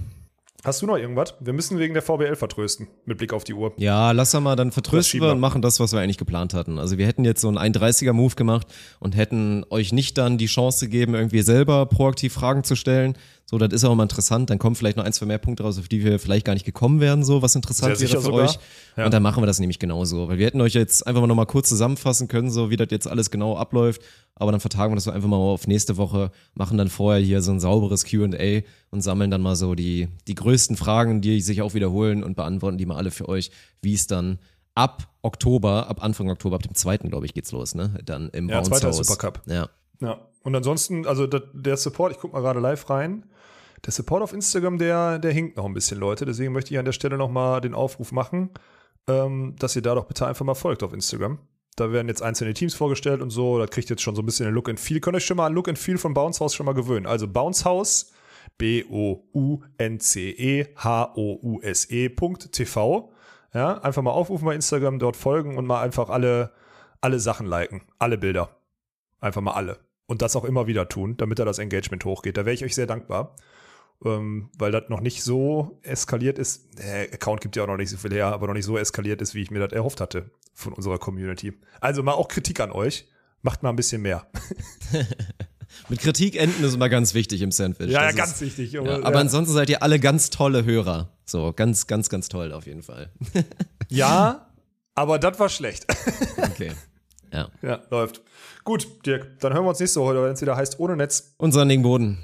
Hast du noch irgendwas? Wir müssen wegen der VBL vertrösten, mit Blick auf die Uhr. Ja, lass mal, dann vertrösten wir und machen das, was wir eigentlich geplant hatten. Also wir hätten jetzt so einen 31er-Move gemacht und hätten euch nicht dann die Chance gegeben, irgendwie selber proaktiv Fragen zu stellen. So, das ist auch mal interessant. Dann kommen vielleicht noch ein, zwei mehr Punkte raus, auf die wir vielleicht gar nicht gekommen wären, so, was interessant wäre für sogar. euch. Ja. Und dann machen wir das nämlich genauso. Weil wir hätten euch jetzt einfach mal nochmal kurz zusammenfassen können, so wie das jetzt alles genau abläuft aber dann vertagen wir das einfach mal auf nächste Woche, machen dann vorher hier so ein sauberes QA und sammeln dann mal so die, die größten Fragen, die sich auch wiederholen und beantworten die mal alle für euch, wie es dann ab Oktober, ab Anfang Oktober, ab dem zweiten, glaube ich, geht's los, ne? Dann im ja, Bounce. Supercup. Ja. Ja. Und ansonsten, also der Support, ich gucke mal gerade live rein. Der Support auf Instagram, der, der hinkt noch ein bisschen, Leute. Deswegen möchte ich an der Stelle nochmal den Aufruf machen, ähm, dass ihr da doch bitte einfach mal folgt auf Instagram. Da werden jetzt einzelne Teams vorgestellt und so. Da kriegt jetzt schon so ein bisschen ein Look and Feel. Könnt ihr euch schon mal an Look and Feel von Bounce House schon mal gewöhnen. Also Bounce House, B-O-U-N-C-E-H-O-U-S-E.tv. Ja, einfach mal aufrufen bei Instagram, dort folgen und mal einfach alle, alle Sachen liken. Alle Bilder. Einfach mal alle. Und das auch immer wieder tun, damit da das Engagement hochgeht. Da wäre ich euch sehr dankbar ähm, weil das noch nicht so eskaliert ist. Der Account gibt ja auch noch nicht so viel her, aber noch nicht so eskaliert ist, wie ich mir das erhofft hatte von unserer Community. Also mal auch Kritik an euch. Macht mal ein bisschen mehr. Mit Kritik enden ist immer ganz wichtig im Sandwich. Ja, ja ganz wichtig. Aber, ja, aber ansonsten seid ihr alle ganz tolle Hörer. So, ganz, ganz, ganz toll auf jeden Fall. ja, aber das war schlecht. okay. Ja. Ja, läuft. Gut, Dirk, dann hören wir uns nächste Woche, wenn es wieder heißt ohne Netz. Und sandigen Boden.